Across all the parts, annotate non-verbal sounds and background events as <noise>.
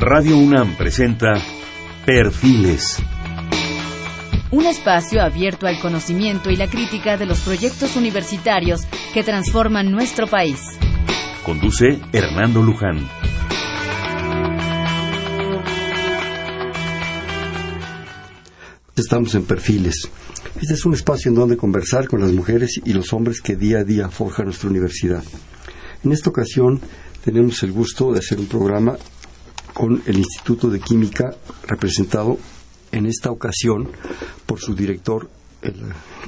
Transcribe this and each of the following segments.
Radio UNAM presenta Perfiles. Un espacio abierto al conocimiento y la crítica de los proyectos universitarios que transforman nuestro país. Conduce Hernando Luján. Estamos en Perfiles. Este es un espacio en donde conversar con las mujeres y los hombres que día a día forjan nuestra universidad. En esta ocasión tenemos el gusto de hacer un programa con el Instituto de Química representado en esta ocasión por su director,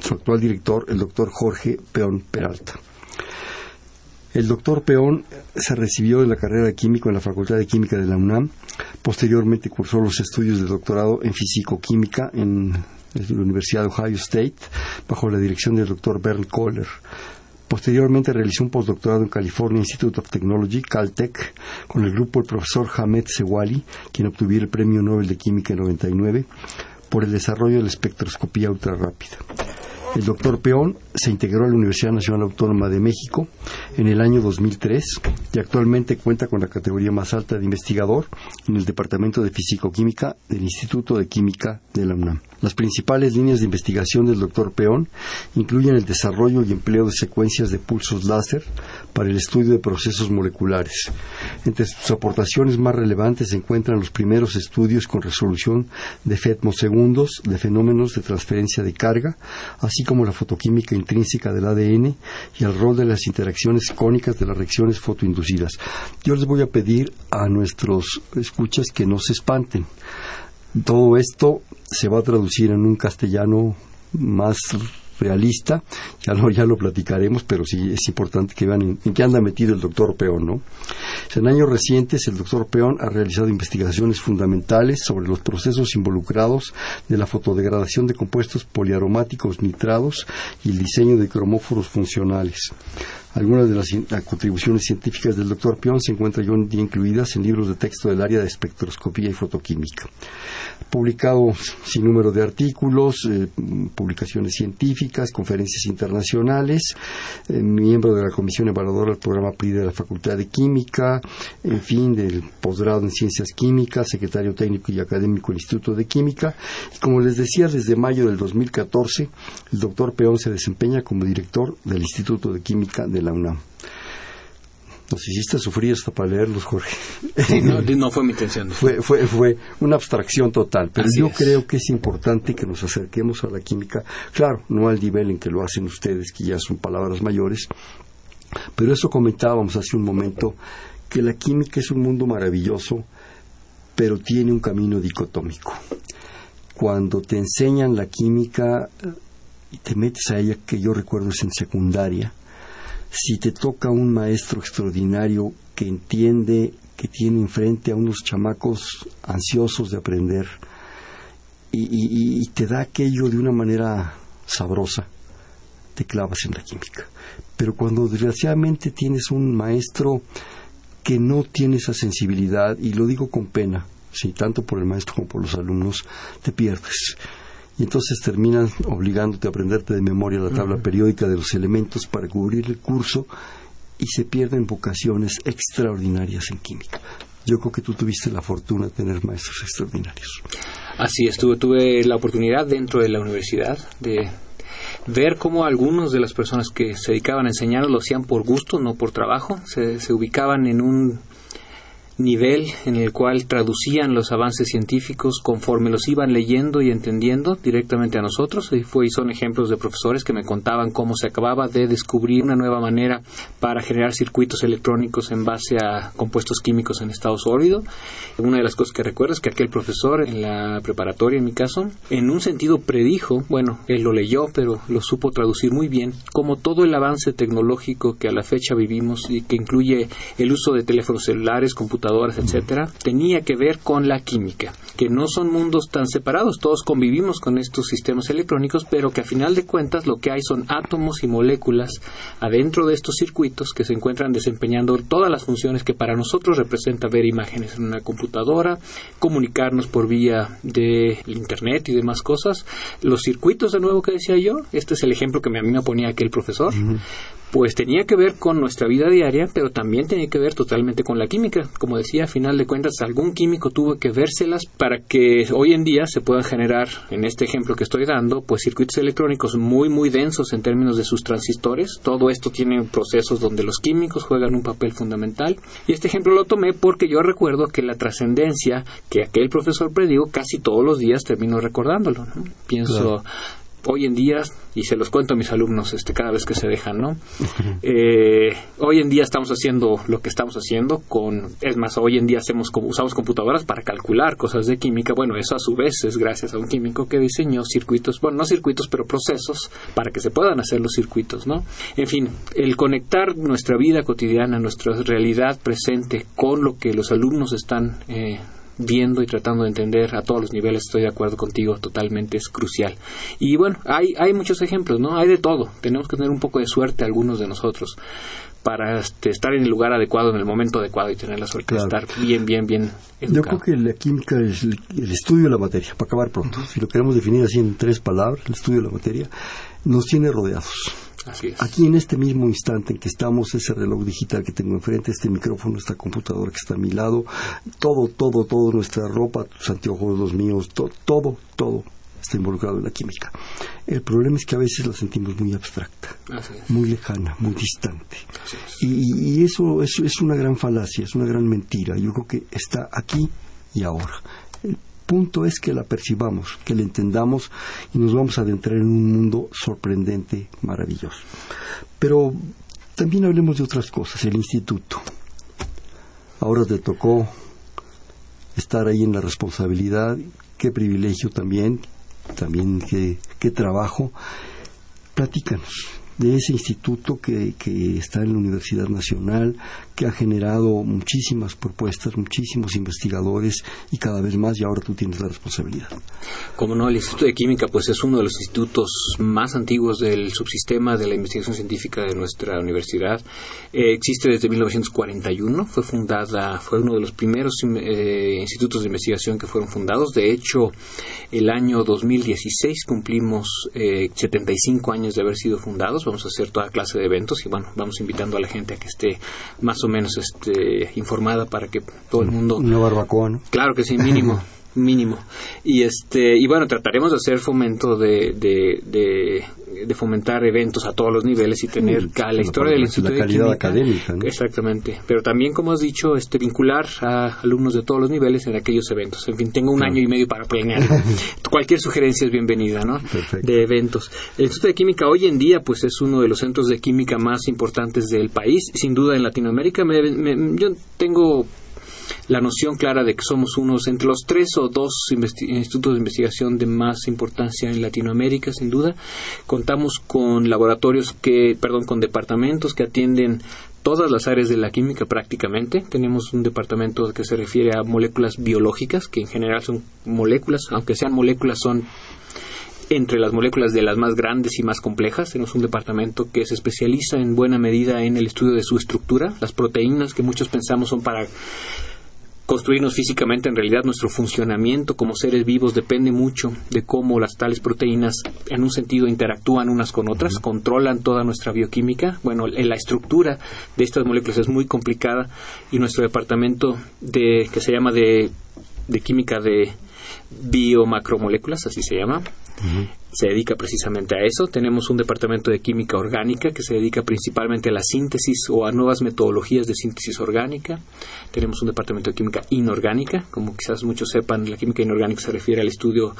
su actual director, el doctor Jorge Peón Peralta. El doctor Peón se recibió de la carrera de químico en la Facultad de Química de la UNAM. Posteriormente cursó los estudios de doctorado en físico-química en la Universidad de Ohio State bajo la dirección del doctor Bernd Kohler. Posteriormente realizó un postdoctorado en California Institute of Technology, Caltech, con el grupo del profesor Hamed Sewali, quien obtuviera el Premio Nobel de Química en 99 por el desarrollo de la espectroscopía ultrarrápida. El doctor Peón se integró a la Universidad Nacional Autónoma de México en el año 2003 y actualmente cuenta con la categoría más alta de investigador en el Departamento de Físico-Química del Instituto de Química de la UNAM. Las principales líneas de investigación del doctor Peón incluyen el desarrollo y empleo de secuencias de pulsos láser para el estudio de procesos moleculares. Entre sus aportaciones más relevantes se encuentran los primeros estudios con resolución de fetmosegundos de fenómenos de transferencia de carga, así como la fotoquímica intrínseca del ADN y el rol de las interacciones cónicas de las reacciones fotoinducidas. Yo les voy a pedir a nuestros escuchas que no se espanten. Todo esto se va a traducir en un castellano más realista, ya lo, ya lo platicaremos, pero sí es importante que vean en, qué anda metido el doctor Peón, ¿no? En años recientes, el doctor Peón ha realizado investigaciones fundamentales sobre los procesos involucrados de la fotodegradación de compuestos poliaromáticos nitrados y el diseño de cromóforos funcionales. Algunas de las contribuciones científicas del doctor Pion se encuentran ya incluidas en libros de texto del área de espectroscopía y fotoquímica. Publicado sin número de artículos, eh, publicaciones científicas, conferencias internacionales, eh, miembro de la Comisión Evaluadora del Programa PRI de la Facultad de Química, en fin, del posgrado en Ciencias Químicas, secretario técnico y académico del Instituto de Química. Y como les decía, desde mayo del 2014, el doctor Peón se desempeña como director del Instituto de Química de la UNAM. Nos hiciste sufrir hasta para leerlos, Jorge. <laughs> no, fue mi intención. Fue, fue, fue una abstracción total, pero yo creo que es importante que nos acerquemos a la química, claro, no al nivel en que lo hacen ustedes, que ya son palabras mayores, pero eso comentábamos hace un momento, que la química es un mundo maravilloso, pero tiene un camino dicotómico. Cuando te enseñan la química y te metes a ella, que yo recuerdo es en secundaria, si te toca un maestro extraordinario que entiende que tiene enfrente a unos chamacos ansiosos de aprender y, te da aquello de una manera sabrosa, te clavas en la química. Pero cuando desgraciadamente tienes un maestro que no tiene esa sensibilidad, y lo digo con pena, sí, tanto por el maestro como por los alumnos, te pierdes y entonces terminan obligándote a aprenderte de memoria la tabla periódica de los elementos para cubrir el curso y se pierden vocaciones extraordinarias en química. Yo creo que tú tuviste la fortuna de tener maestros extraordinarios. Así estuve, tuve la oportunidad dentro de la universidad de ver cómo algunos de las personas que se dedicaban a enseñar lo hacían por gusto, no por trabajo, se ubicaban en un nivel en el cual traducían los avances científicos conforme los iban leyendo y entendiendo directamente a nosotros. Y, fue, y son ejemplos de profesores que me contaban cómo se acababa de descubrir una nueva manera para generar circuitos electrónicos en base a compuestos químicos en estado sólido. Una de las cosas que recuerdo es que aquel profesor en la preparatoria, en mi caso, en un sentido predijo, bueno, él lo leyó, pero lo supo traducir muy bien, como todo el avance tecnológico que a la fecha vivimos y que incluye el uso de teléfonos celulares, computadoras, etcétera, tenía que ver con la química, que no son mundos tan separados, todos convivimos con estos sistemas electrónicos, pero que a final de cuentas lo que hay son átomos y moléculas adentro de estos circuitos que se encuentran desempeñando todas las funciones que para nosotros representa ver imágenes en una computadora, comunicarnos por vía de internet y demás cosas. Los circuitos, de nuevo que decía yo, este es el ejemplo que a mí me ponía aquel profesor pues tenía que ver con nuestra vida diaria, pero también tenía que ver totalmente con la química. Como decía, a final de cuentas, algún químico tuvo que vérselas para que hoy en día se puedan generar, en este ejemplo que estoy dando, pues circuitos electrónicos muy, muy densos en términos de sus transistores. Todo esto tiene procesos donde los químicos juegan un papel fundamental. Y este ejemplo lo tomé porque yo recuerdo que la trascendencia que aquel profesor predijo casi todos los días termino recordándolo. Pienso, hoy en día, y se los cuento a mis alumnos este, cada vez que se dejan, ¿no? <laughs> Eh, hoy en día estamos haciendo lo que estamos haciendo con, es más, hoy en día hacemos, usamos computadoras para calcular cosas de química. Bueno, eso a su vez es gracias a un químico que diseñó circuitos, bueno, no circuitos, pero procesos para que se puedan hacer los circuitos, ¿no? En fin, el conectar nuestra vida cotidiana, nuestra realidad presente con lo que los alumnos están eh, viendo y tratando de entender a todos los niveles, estoy de acuerdo contigo, totalmente es crucial. Y bueno, hay, hay muchos ejemplos, ¿no? Hay de todo. Tenemos que tener un poco de suerte algunos de nosotros para este, estar en el lugar adecuado, en el momento adecuado y tener la suerte de estar bien, bien, bien educado. Yo creo que la química es el, estudio de la materia, para acabar pronto. Si lo queremos definir así en tres palabras, el estudio de la materia, nos tiene rodeados Aquí en este mismo instante en que estamos, ese reloj digital que tengo enfrente, este micrófono, esta computadora que está a mi lado, todo, todo, todo, nuestra ropa, tus anteojos, los míos, todo, todo está involucrado en la química. El problema es que a veces la sentimos muy abstracta, muy lejana, muy distante. Y, eso, eso es una gran falacia, es una gran mentira. Yo creo que está aquí y ahora punto es que la percibamos, que la entendamos y nos vamos a adentrar en un mundo sorprendente, maravilloso. Pero también hablemos de otras cosas, el instituto. Ahora te tocó estar ahí en la responsabilidad, qué privilegio también, también qué, qué trabajo. Platícanos, de ese instituto que, que está en la Universidad Nacional, que ha generado muchísimas propuestas, muchísimos investigadores y cada vez más, y ahora tú tienes la responsabilidad. Como no, el Instituto de Química pues es uno de los institutos más antiguos del subsistema de la investigación científica de nuestra universidad. Eh, existe desde 1941, fue fundada, fue uno de los primeros eh, institutos de investigación que fueron fundados. De hecho, el año 2016 cumplimos 75 eh, años de haber sido fundados. Vamos a hacer toda clase de eventos y bueno, vamos invitando a la gente a que esté más o menos este, informada para que todo el mundo... Una barbacoa, ¿no? Claro que sí, mínimo. <laughs> mínimo. Y este y bueno trataremos de hacer fomento de, de, fomentar eventos a todos los niveles y tener la historia del instituto la calidad académica exactamente. Pero también como has dicho este vincular a alumnos de todos los niveles en aquellos eventos. En fin tengo un año y medio para planear. <laughs> Cualquier sugerencia es bienvenida no de eventos. El instituto de química hoy en día pues es uno de los centros de química más importantes del país sin duda en Latinoamérica. Yo tengo la noción clara de que somos unos entre los tres o dos institutos de investigación de más importancia en Latinoamérica, sin duda. Contamos con laboratorios que, perdón, con departamentos que atienden todas las áreas de la química prácticamente. Tenemos un departamento que se refiere a moléculas biológicas, que en general son moléculas, aunque sean moléculas, son entre las moléculas de las más grandes y más complejas. Tenemos un departamento que se especializa en buena medida en el estudio de su estructura, las proteínas que muchos pensamos son para construirnos físicamente, en realidad nuestro funcionamiento como seres vivos depende mucho de cómo las tales proteínas en un sentido interactúan unas con otras, controlan toda nuestra bioquímica. Bueno, la estructura de estas moléculas es muy complicada y nuestro departamento de que se llama de, de química de biomacromoléculas, así se llama, se dedica precisamente a eso. Tenemos un departamento de química orgánica que se dedica principalmente a la síntesis o a nuevas metodologías de síntesis orgánica. Tenemos un departamento de química inorgánica, como quizás muchos sepan, la química inorgánica se refiere al estudio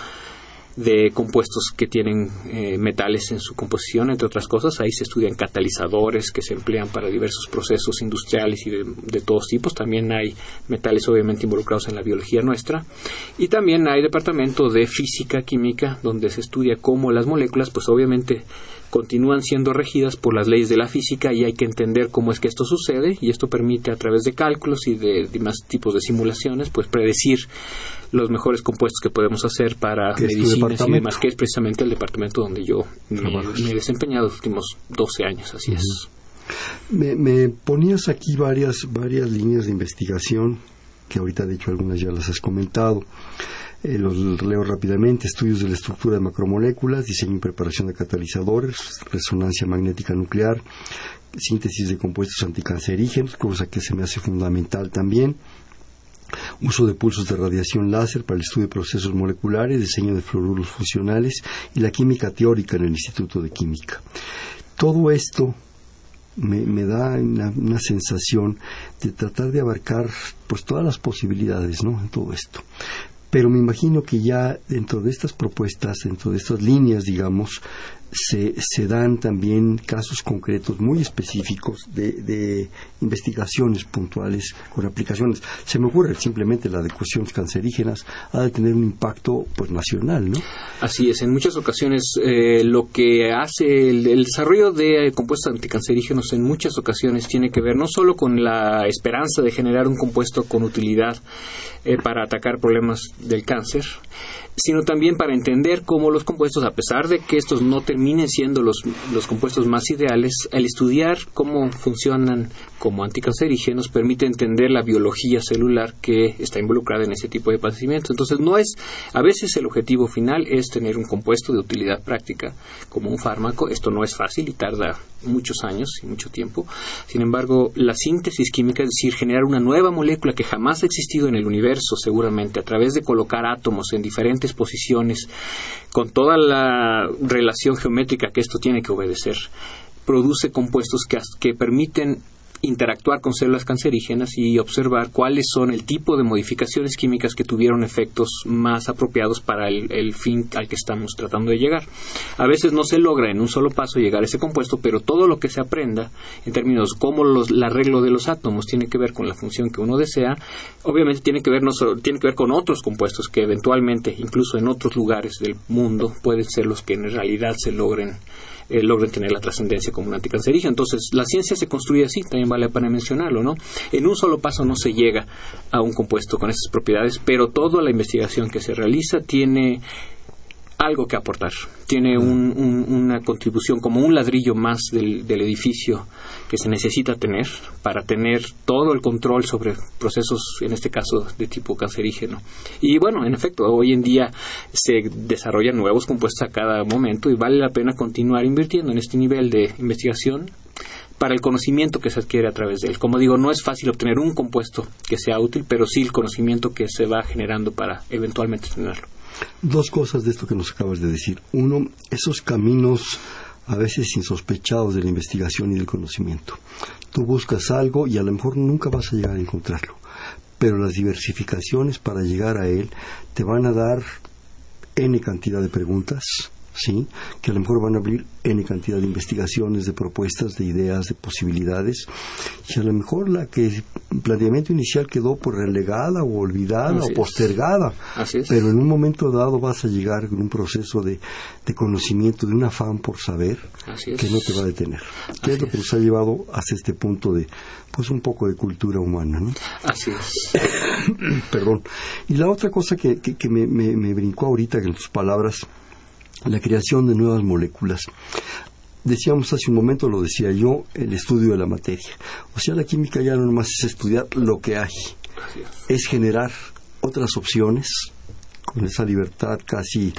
de compuestos que tienen eh, metales en su composición, entre otras cosas. Ahí se estudian catalizadores que se emplean para diversos procesos industriales y de, todos tipos. También hay metales obviamente involucrados en la biología nuestra. Y también hay departamento de física química donde se estudia cómo las moléculas, pues obviamente continúan siendo regidas por las leyes de la física y hay que entender cómo es que esto sucede y esto permite a través de cálculos y de demás tipos de simulaciones pues predecir los mejores compuestos que podemos hacer para medicinas y demás, que es precisamente el departamento donde yo me, he desempeñado los últimos 12 años, así es. Me, ponías aquí varias, varias líneas de investigación, que ahorita de hecho algunas ya las has comentado. Eh, los leo rápidamente, estudios de la estructura de macromoléculas, diseño y preparación de catalizadores, resonancia magnética nuclear, síntesis de compuestos anticancerígenos, cosa que se me hace fundamental también, uso de pulsos de radiación láser para el estudio de procesos moleculares, diseño de fluoruros funcionales y la química teórica en el Instituto de Química. Todo esto me, da una, sensación de tratar de abarcar pues todas las posibilidades ¿no? en todo esto pero me imagino que ya dentro de estas propuestas, dentro de estas líneas, digamos, se, se dan también casos concretos muy específicos de, de, investigaciones puntuales con aplicaciones. Se me ocurre simplemente la de cuestiones cancerígenas ha de tener un impacto pues nacional, ¿no? Así es. En muchas ocasiones eh, lo que hace el, desarrollo de compuestos anticancerígenos en muchas ocasiones tiene que ver no solo con la esperanza de generar un compuesto con utilidad eh, para atacar problemas del cáncer, sino también para entender cómo los compuestos, a pesar de que estos no terminen siendo los, los compuestos más ideales, al estudiar cómo funcionan como anticancerígenos permite entender la biología celular que está involucrada en ese tipo de padecimiento. Entonces, no es, a veces el objetivo final es tener un compuesto de utilidad práctica como un fármaco. Esto no es fácil y tarda muchos años y mucho tiempo. Sin embargo, la síntesis química, es decir, generar una nueva molécula que jamás ha existido en el universo, seguramente, a través de colocar átomos en diferentes posiciones, con toda la relación geométrica que esto tiene que obedecer, produce compuestos que, permiten interactuar con células cancerígenas y observar cuáles son el tipo de modificaciones químicas que tuvieron efectos más apropiados para el, fin al que estamos tratando de llegar. A veces no se logra en un solo paso llegar a ese compuesto, pero todo lo que se aprenda en términos como los, el arreglo de los átomos tiene que ver con la función que uno desea, obviamente tiene que ver no solo, tiene que ver con otros compuestos que eventualmente, incluso en otros lugares del mundo, pueden ser los que en realidad se logren eh, logren tener la trascendencia como un anticancerígeno. Entonces, la ciencia se construye así, también vale pena mencionarlo, ¿no? En un solo paso no se llega a un compuesto con esas propiedades, pero toda la investigación que se realiza tiene algo que aportar. Tiene una contribución como un ladrillo más del, edificio que se necesita tener para tener todo el control sobre procesos, en este caso, de tipo cancerígeno. Y bueno, en efecto, hoy en día se desarrollan nuevos compuestos a cada momento y vale la pena continuar invirtiendo en este nivel de investigación para el conocimiento que se adquiere a través de él. Como digo, no es fácil obtener un compuesto que sea útil, pero sí el conocimiento que se va generando para eventualmente tenerlo. Dos cosas de esto que nos acabas de decir. Uno, esos caminos a veces insospechados de la investigación y del conocimiento. Tú buscas algo y a lo mejor nunca vas a llegar a encontrarlo, pero las diversificaciones para llegar a él te van a dar n cantidad de preguntas, ¿sí? que a lo mejor van a abrir N cantidad de investigaciones, de propuestas, de ideas, de posibilidades, y a lo mejor la que el planteamiento inicial quedó por relegada o olvidada o postergada, pero en un momento dado vas a llegar con un proceso de, conocimiento, de un afán por saber, que no te va a detener. ¿Qué es lo que nos ha llevado hasta este punto de, pues un poco de cultura humana, ¿no? Así es. <coughs> Perdón. Y la otra cosa que, que, me, me, me brincó ahorita en tus palabras, la creación de nuevas moléculas. Decíamos hace un momento, lo decía yo, el estudio de la materia. O sea, la química ya no nomás es estudiar lo que hay, es generar otras opciones con esa libertad casi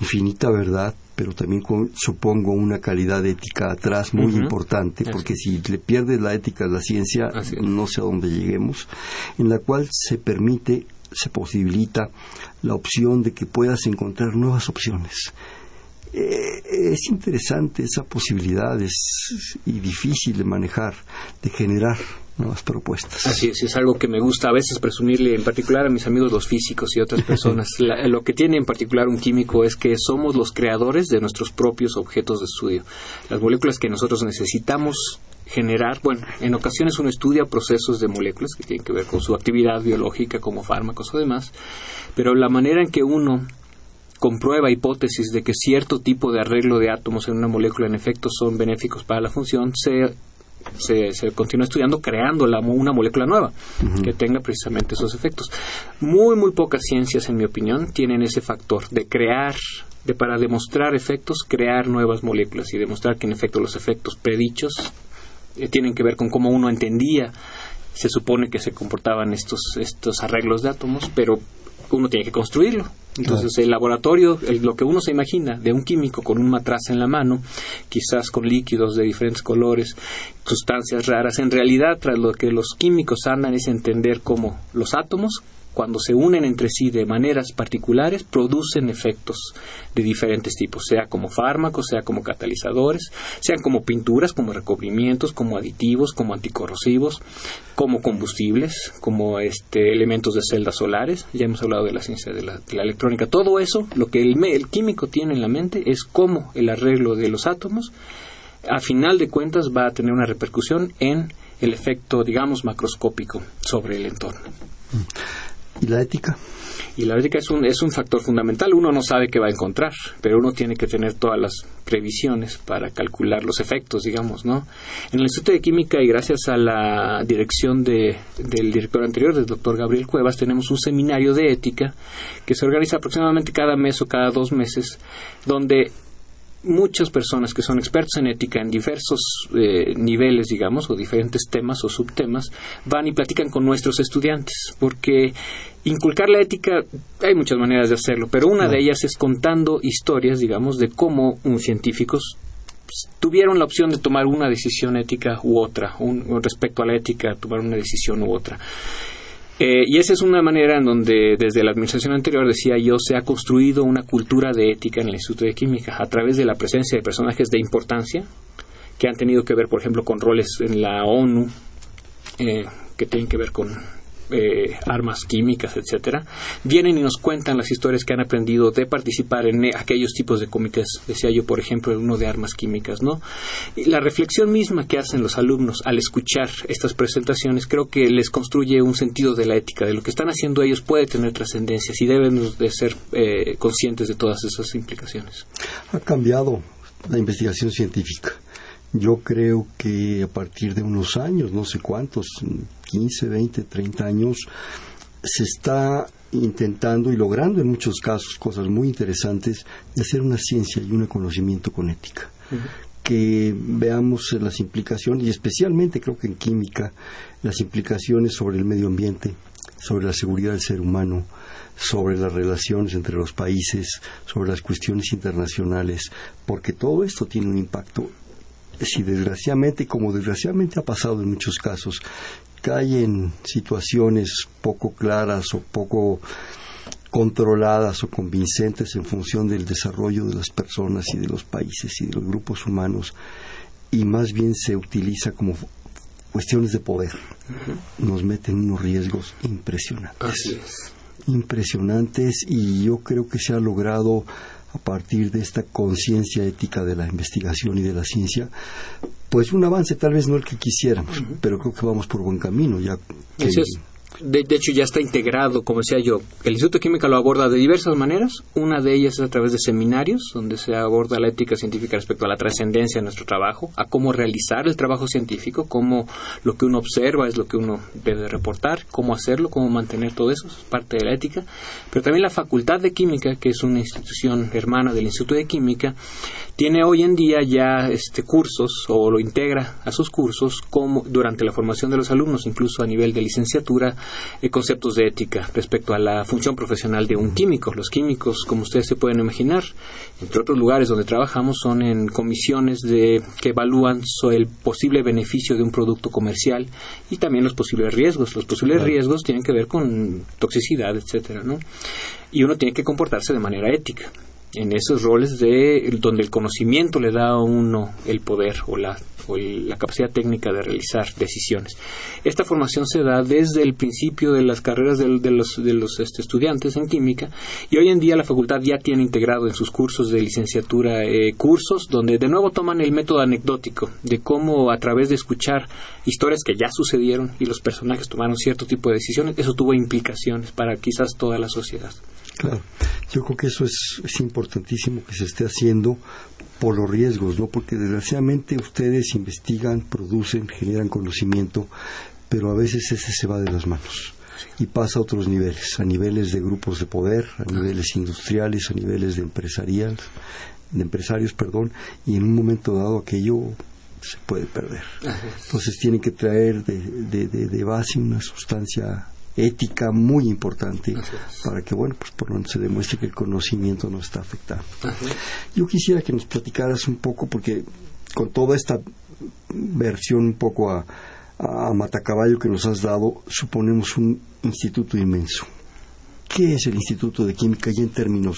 infinita, ¿verdad? Pero también con, supongo, una calidad ética atrás muy importante, porque si le pierdes la ética a la ciencia, no sé a dónde lleguemos, en la cual se permite se posibilita la opción de que puedas encontrar nuevas opciones. Eh, es interesante esa posibilidad y difícil de manejar, de generar nuevas propuestas. Así es, es algo que me gusta a veces presumirle, en particular a mis amigos los físicos y otras personas. <laughs> lo que tiene en particular un químico es que somos los creadores de nuestros propios objetos de estudio. Las moléculas que nosotros necesitamos generar, bueno, en ocasiones uno estudia procesos de moléculas que tienen que ver con su actividad biológica como fármacos o demás, pero la manera en que uno comprueba hipótesis de que cierto tipo de arreglo de átomos en una molécula en efecto son benéficos para la función, se, se, continúa estudiando creando la, una molécula nueva que tenga precisamente esos efectos. Muy, muy pocas ciencias, en mi opinión, tienen ese factor de crear de para demostrar efectos, crear nuevas moléculas y demostrar que en efecto los efectos predichos eh, tienen que ver con cómo uno entendía, se supone que se comportaban estos, estos arreglos de átomos, pero uno tiene que construirlo. Entonces, el laboratorio, lo que uno se imagina de un químico con un matraz en la mano, quizás con líquidos de diferentes colores, sustancias raras, en realidad, tras lo que los químicos andan es entender cómo los átomos cuando se unen entre sí de maneras particulares, producen efectos de diferentes tipos, sea como fármacos, sea como catalizadores, sean como pinturas, como recubrimientos, como aditivos, como anticorrosivos, como combustibles, como este, elementos de celdas solares. Ya hemos hablado de la ciencia de la, electrónica. Todo eso, lo que el, el químico tiene en la mente es cómo el arreglo de los átomos, a final de cuentas, va a tener una repercusión en el efecto, digamos, macroscópico sobre el entorno. ¿Y la ética? Y la ética es un, es un factor fundamental. Uno no sabe qué va a encontrar, pero uno tiene que tener todas las previsiones para calcular los efectos, digamos, ¿no? En el Instituto de Química y gracias a la dirección de, del director anterior, del doctor Gabriel Cuevas, tenemos un seminario de ética que se organiza aproximadamente cada mes o cada dos meses, donde muchas personas que son expertos en ética en diversos eh, niveles, digamos, o diferentes temas o subtemas, van y platican con nuestros estudiantes, porque inculcar la ética hay muchas maneras de hacerlo, pero una de ellas es contando historias, digamos, de cómo un científicos tuvieron la opción de tomar una decisión ética u otra, un, respecto a la ética, tomar una decisión u otra. Eh, y esa es una manera en donde desde la administración anterior, decía yo, se ha construido una cultura de ética en el Instituto de Química a través de la presencia de personajes de importancia que han tenido que ver, por ejemplo, con roles en la ONU, eh, que tienen que ver con eh, armas químicas, etcétera, vienen y nos cuentan las historias que han aprendido de participar en eh, aquellos tipos de comités. Decía yo, por ejemplo, uno de armas químicas, ¿no? La reflexión misma que hacen los alumnos al escuchar estas presentaciones creo que les construye un sentido de la ética, de lo que están haciendo ellos puede tener trascendencias y deben de ser eh, conscientes de todas esas implicaciones. Ha cambiado la investigación científica. Yo creo que a partir de unos años, no sé cuántos, 15, 20, 30 años, se está intentando y logrando en muchos casos cosas muy interesantes de hacer una ciencia y un conocimiento con ética. Que veamos las implicaciones, y especialmente creo que en química, las implicaciones sobre el medio ambiente, sobre la seguridad del ser humano, sobre las relaciones entre los países, sobre las cuestiones internacionales, porque todo esto tiene un impacto si desgraciadamente, como desgraciadamente ha pasado en muchos casos, cae en situaciones poco claras o poco controladas o convincentes en función del desarrollo de las personas y de los países y de los grupos humanos y más bien se utiliza como cuestiones de poder. Nos meten unos riesgos impresionantes. Impresionantes y yo creo que se ha logrado a partir de esta conciencia ética de la investigación y de la ciencia, pues un avance tal vez no el que quisiéramos, pero creo que vamos por buen camino. Ya de, hecho ya está integrado, como decía yo. El Instituto de Química lo aborda de diversas maneras. Una de ellas es a través de seminarios, donde se aborda la ética científica respecto a la trascendencia de nuestro trabajo, a cómo realizar el trabajo científico, cómo lo que uno observa es lo que uno debe reportar, cómo hacerlo, cómo mantener todo eso, es parte de la ética. Pero también la Facultad de Química, que es una institución hermana del Instituto de Química, tiene hoy en día ya este cursos o lo integra a sus cursos como durante la formación de los alumnos, incluso a nivel de licenciatura, eh, conceptos de ética respecto a la función profesional de un químico. Los químicos, como ustedes se pueden imaginar, entre otros lugares donde trabajamos, son en comisiones de, que evalúan el posible beneficio de un producto comercial y también los posibles riesgos. Los posibles riesgos tienen que ver con toxicidad, etcétera, ¿no? Y uno tiene que comportarse de manera ética en esos roles de donde el conocimiento le da a uno el poder o la la capacidad técnica de realizar decisiones. Esta formación se da desde el principio de las carreras de, los, este, estudiantes en química y hoy en día la facultad ya tiene integrado en sus cursos de licenciatura eh, cursos donde de nuevo toman el método anecdótico de cómo a través de escuchar historias que ya sucedieron y los personajes tomaron cierto tipo de decisiones, eso tuvo implicaciones para quizás toda la sociedad. Claro, yo creo que eso es, es importantísimo que se esté haciendo por los riesgos, ¿no? Porque desgraciadamente ustedes investigan, producen, generan conocimiento, pero a veces ese se va de las manos y pasa a otros niveles, a niveles de grupos de poder, a niveles industriales, a niveles de empresarial, de empresarios, perdón, y en un momento dado aquello se puede perder. Entonces tienen que traer de, de, de base una sustancia ética muy importante para que, bueno, pues por lo se demuestre que el conocimiento no está afectado. Yo quisiera que nos platicaras un poco, porque con toda esta versión un poco a, a Matacaballo que nos has dado, suponemos un instituto inmenso. ¿Qué es el Instituto de Química y en términos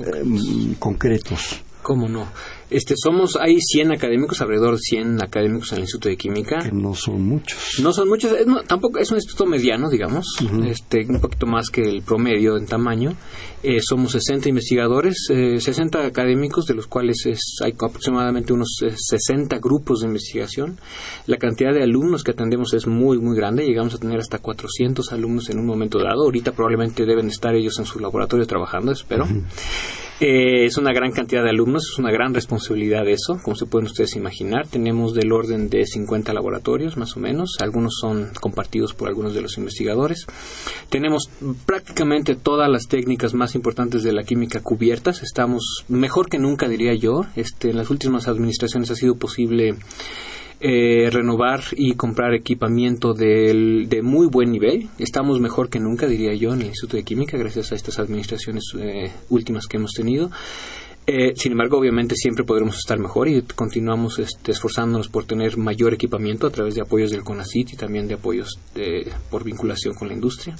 eh, concretos? ¿Cómo no? Este, somos, hay 100 académicos, alrededor de 100 académicos en el Instituto de Química. Que no son muchos. No son muchos, tampoco es un instituto mediano, digamos, este, un poquito más que el promedio en tamaño. Eh, somos 60 investigadores, 60 eh, académicos, de los cuales hay aproximadamente unos 60 grupos de investigación. La cantidad de alumnos que atendemos es muy, muy grande, llegamos a tener hasta 400 alumnos en un momento dado. Ahorita probablemente deben estar ellos en su laboratorio trabajando, espero. Eh, es una gran cantidad de alumnos, es una gran responsabilidad eso, como se pueden ustedes imaginar. Tenemos del orden de 50 laboratorios, más o menos. Algunos son compartidos por algunos de los investigadores. Tenemos prácticamente todas las técnicas más importantes de la química cubiertas. Estamos mejor que nunca, diría yo. Este, en las últimas administraciones ha sido posible eh, renovar y comprar equipamiento de, de, muy buen nivel. Estamos mejor que nunca, diría yo, en el Instituto de Química, gracias a estas administraciones eh, últimas que hemos tenido. Eh, sin embargo, obviamente siempre podremos estar mejor y continuamos este, esforzándonos por tener mayor equipamiento a través de apoyos del CONACIT y también de apoyos por vinculación con la industria.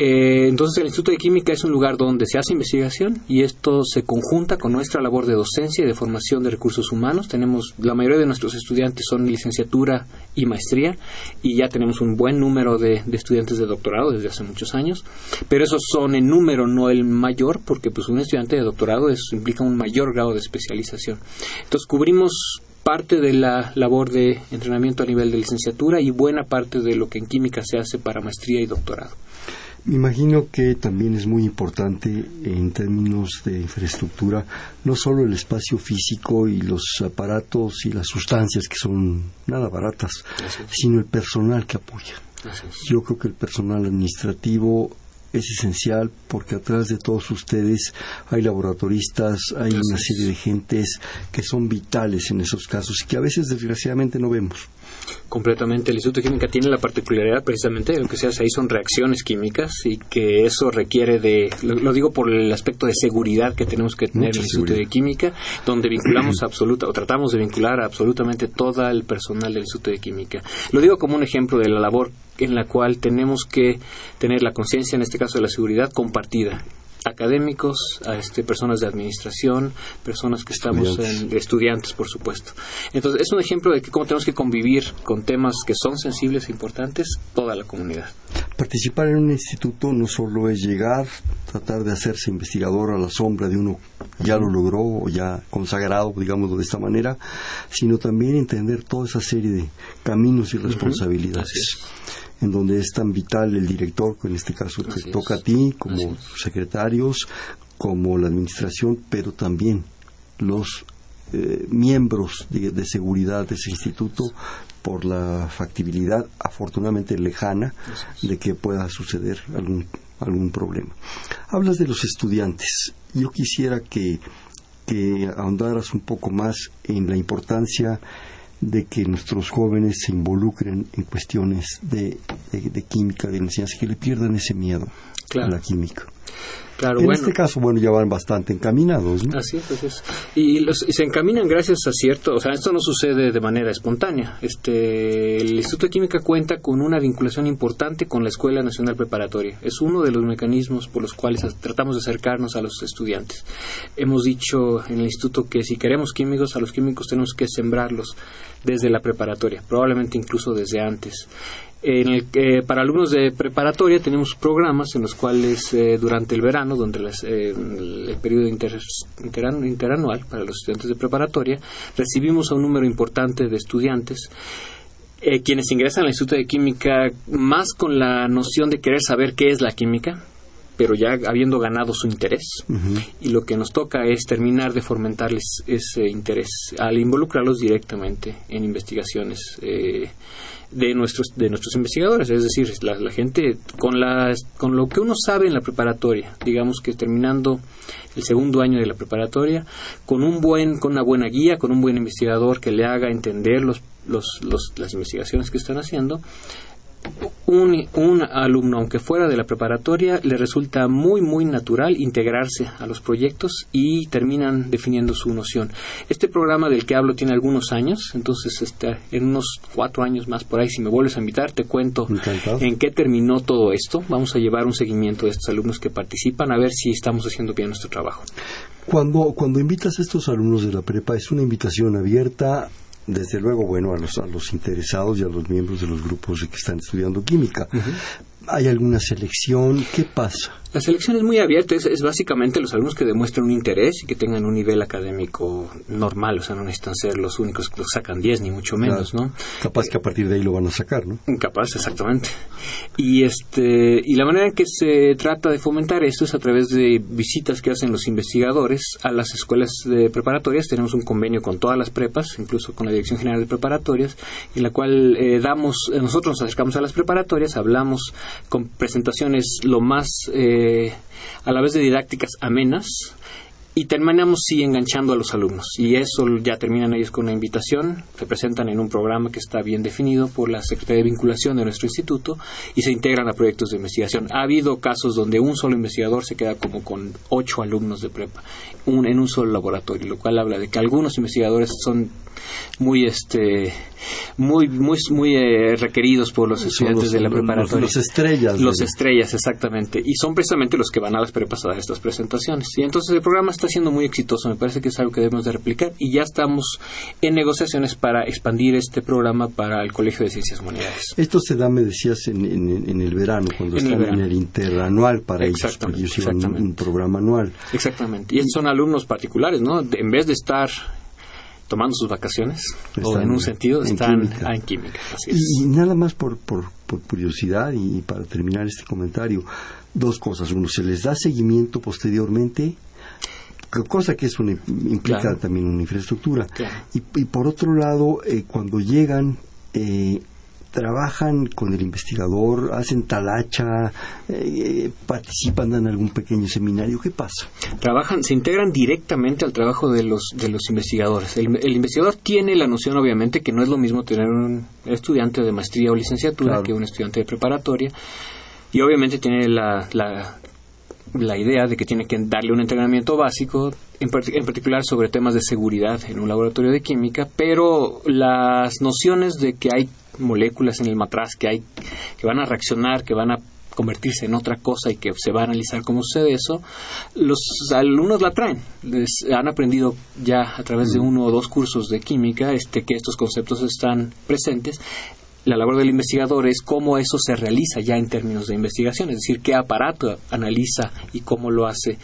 Eh, entonces el Instituto de Química es un lugar donde se hace investigación y esto se conjunta con nuestra labor de docencia y de formación de recursos humanos. Tenemos la mayoría de nuestros estudiantes son licenciatura y maestría y ya tenemos un buen número de, estudiantes de doctorado desde hace muchos años, pero esos son en número no el mayor porque pues un estudiante de doctorado es, implica un mayor grado de especialización. Entonces cubrimos parte de la labor de entrenamiento a nivel de licenciatura y buena parte de lo que en química se hace para maestría y doctorado. Me imagino que también es muy importante en términos de infraestructura no solo el espacio físico y los aparatos y las sustancias que son nada baratas, sino el personal que apoya. Yo creo que el personal administrativo es esencial porque atrás de todos ustedes hay laboratoristas, hay una serie de gentes que son vitales en esos casos y que a veces desgraciadamente no vemos completamente. El Instituto de Química tiene la particularidad precisamente de lo que se hace ahí son reacciones químicas y que eso requiere de, lo, digo por el aspecto de seguridad que tenemos que tener en el Instituto de Química, donde vinculamos absoluta o tratamos de vincular a absolutamente todo el personal del Instituto de Química. Lo digo como un ejemplo de la labor en la cual tenemos que tener la conciencia, en este caso de la seguridad, compartida académicos, a este, personas de administración, personas que estamos en estudiantes, por supuesto. Entonces, es un ejemplo de que cómo tenemos que convivir con temas que son sensibles e importantes toda la comunidad. Participar en un instituto no solo es llegar, tratar de hacerse investigador a la sombra de uno ya lo logró o ya consagrado, digámoslo de esta manera, sino también entender toda esa serie de caminos y responsabilidades en donde es tan vital el director, que en este caso te toca a ti, como secretarios, como la administración, pero también los eh, miembros de, seguridad de ese instituto por la factibilidad afortunadamente lejana de que pueda suceder algún, algún problema. Hablas de los estudiantes. Yo quisiera que, que ahondaras un poco más en la importancia de que nuestros jóvenes se involucren en cuestiones de, de, química, de enseñanza, que le pierdan ese miedo a la química en este caso, bueno, ya van bastante encaminados. ¿no? Así es, Y, se encaminan gracias a cierto, o sea, esto no sucede de manera espontánea. Este, el Instituto de Química cuenta con una vinculación importante con la Escuela Nacional Preparatoria. Es uno de los mecanismos por los cuales tratamos de acercarnos a los estudiantes. Hemos dicho en el instituto que si queremos químicos, a los químicos tenemos que sembrarlos desde la preparatoria, probablemente incluso desde antes. En el, para alumnos de preparatoria tenemos programas en los cuales eh, durante el verano, donde eh, el periodo interanual para los estudiantes de preparatoria, recibimos a un número importante de estudiantes eh, quienes ingresan al Instituto de Química más con la noción de querer saber qué es la química, pero ya habiendo ganado su interés. Y lo que nos toca es terminar de fomentarles ese interés al involucrarlos directamente en investigaciones de nuestros de nuestros investigadores. Es decir la, gente con la con lo que uno sabe en la preparatoria digamos que terminando el segundo año de la preparatoria con un buen con una buena guía con un buen investigador que le haga entender los, los, las investigaciones que están haciendo un, un, alumno, aunque fuera de la preparatoria, le resulta muy, muy natural integrarse a los proyectos y terminan definiendo su noción. Este programa del que hablo tiene algunos años, entonces este, en unos cuatro años más por ahí, si me vuelves a invitar, te cuento en qué terminó todo esto. Vamos a llevar un seguimiento de estos alumnos que participan a ver si estamos haciendo bien nuestro trabajo. Cuando, cuando invitas a estos alumnos de la prepa, es una invitación abierta, desde luego, bueno, a los, a los interesados y a los miembros de los grupos que están estudiando química. ¿Hay alguna selección? ¿Qué pasa? La selección es muy abierta, es, es, básicamente los alumnos que demuestren un interés y que tengan un nivel académico normal, o sea, no necesitan ser los únicos que los sacan 10, ni mucho menos, Claro. ¿no? Capaz que a partir de ahí lo van a sacar, ¿no? Capaz, exactamente. Y este y la manera en que se trata de fomentar esto es a través de visitas que hacen los investigadores a las escuelas de preparatorias. Tenemos un convenio con todas las prepas, incluso con la Dirección General de Preparatorias, en la cual eh, damos, nosotros nos acercamos a las preparatorias, hablamos con presentaciones lo más eh, a la vez de didácticas amenas y terminamos sí enganchando a los alumnos. Y eso ya terminan ellos con una invitación se presentan en un programa que está bien definido por la Secretaría de Vinculación de nuestro instituto y se integran a proyectos de investigación. Ha habido casos donde un solo investigador se queda como con ocho alumnos de prepa un, en un solo laboratorio lo cual habla de que algunos investigadores son muy este muy muy muy eh, requeridos por los estudiantes los- de la preparatoria. los estrellas los de- estrellas exactamente. Y son precisamente los que van a las prepas a dar estas presentaciones. Y entonces el programa está siendo muy exitoso. Me parece que es algo que debemos de replicar. Y ya estamos en negociaciones para expandir este programa para el Colegio de Ciencias Humanidades. Esto se da, me decías, en, en- en el verano, cuando En el están verano. en el interanual para ellos, porque Exactamente, ellos llevan un, un programa anual. exactamente. Y son alumnos particulares no De- en vez de estar tomando sus vacaciones o en un sentido en están química. en química así. Y, y nada más por, por, por curiosidad y para terminar este comentario, dos cosas. Uno, se les da seguimiento posteriormente, co- cosa que es una, implica Claro. también una infraestructura. Claro. Y, y por otro lado, eh, cuando llegan, eh, trabajan con el investigador, hacen talacha, eh, participan en algún pequeño seminario. ¿Qué pasa? trabajan, se integran directamente al trabajo de los, de los investigadores. El, el investigador tiene la noción, obviamente, que no es lo mismo tener un estudiante de maestría o licenciatura Claro. que un estudiante de preparatoria. Y obviamente tiene la, la, la idea de que tiene que darle un entrenamiento básico, en, part- en particular sobre temas de seguridad en un laboratorio de química, pero las nociones de que hay moléculas en el matraz que hay que van a reaccionar, que van a convertirse en otra cosa y que se va a analizar cómo sucede eso, los alumnos la traen. Les han aprendido ya a través de uno o dos cursos de química este, que estos conceptos están presentes. La labor del investigador es cómo eso se realiza ya en términos de investigación, es decir, qué aparato analiza y cómo lo hace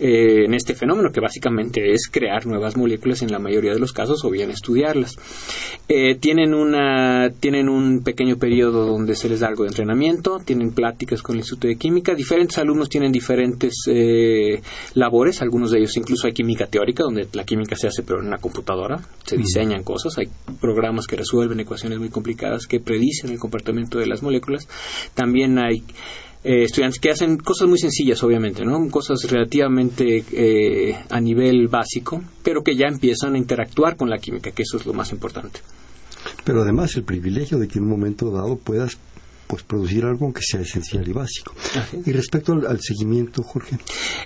eh, en este fenómeno, que básicamente es crear nuevas moléculas en la mayoría de los casos o bien estudiarlas. Eh, tienen, una, tienen un pequeño periodo donde se les da algo de entrenamiento, tienen pláticas con el Instituto de Química, diferentes alumnos tienen diferentes eh, labores, algunos de ellos incluso hay química teórica, donde la química se hace pero en una computadora, se diseñan cosas, hay programas que resuelven ecuaciones muy complicadas que predicen el comportamiento de las moléculas, también hay eh, estudiantes que hacen cosas muy sencillas, obviamente, ¿no? Cosas relativamente eh, a nivel básico, pero que ya empiezan a interactuar con la química, que eso es lo más importante. Pero además el privilegio de que en un momento dado puedas pues producir algo que sea esencial y básico. Y respecto al, al seguimiento, Jorge,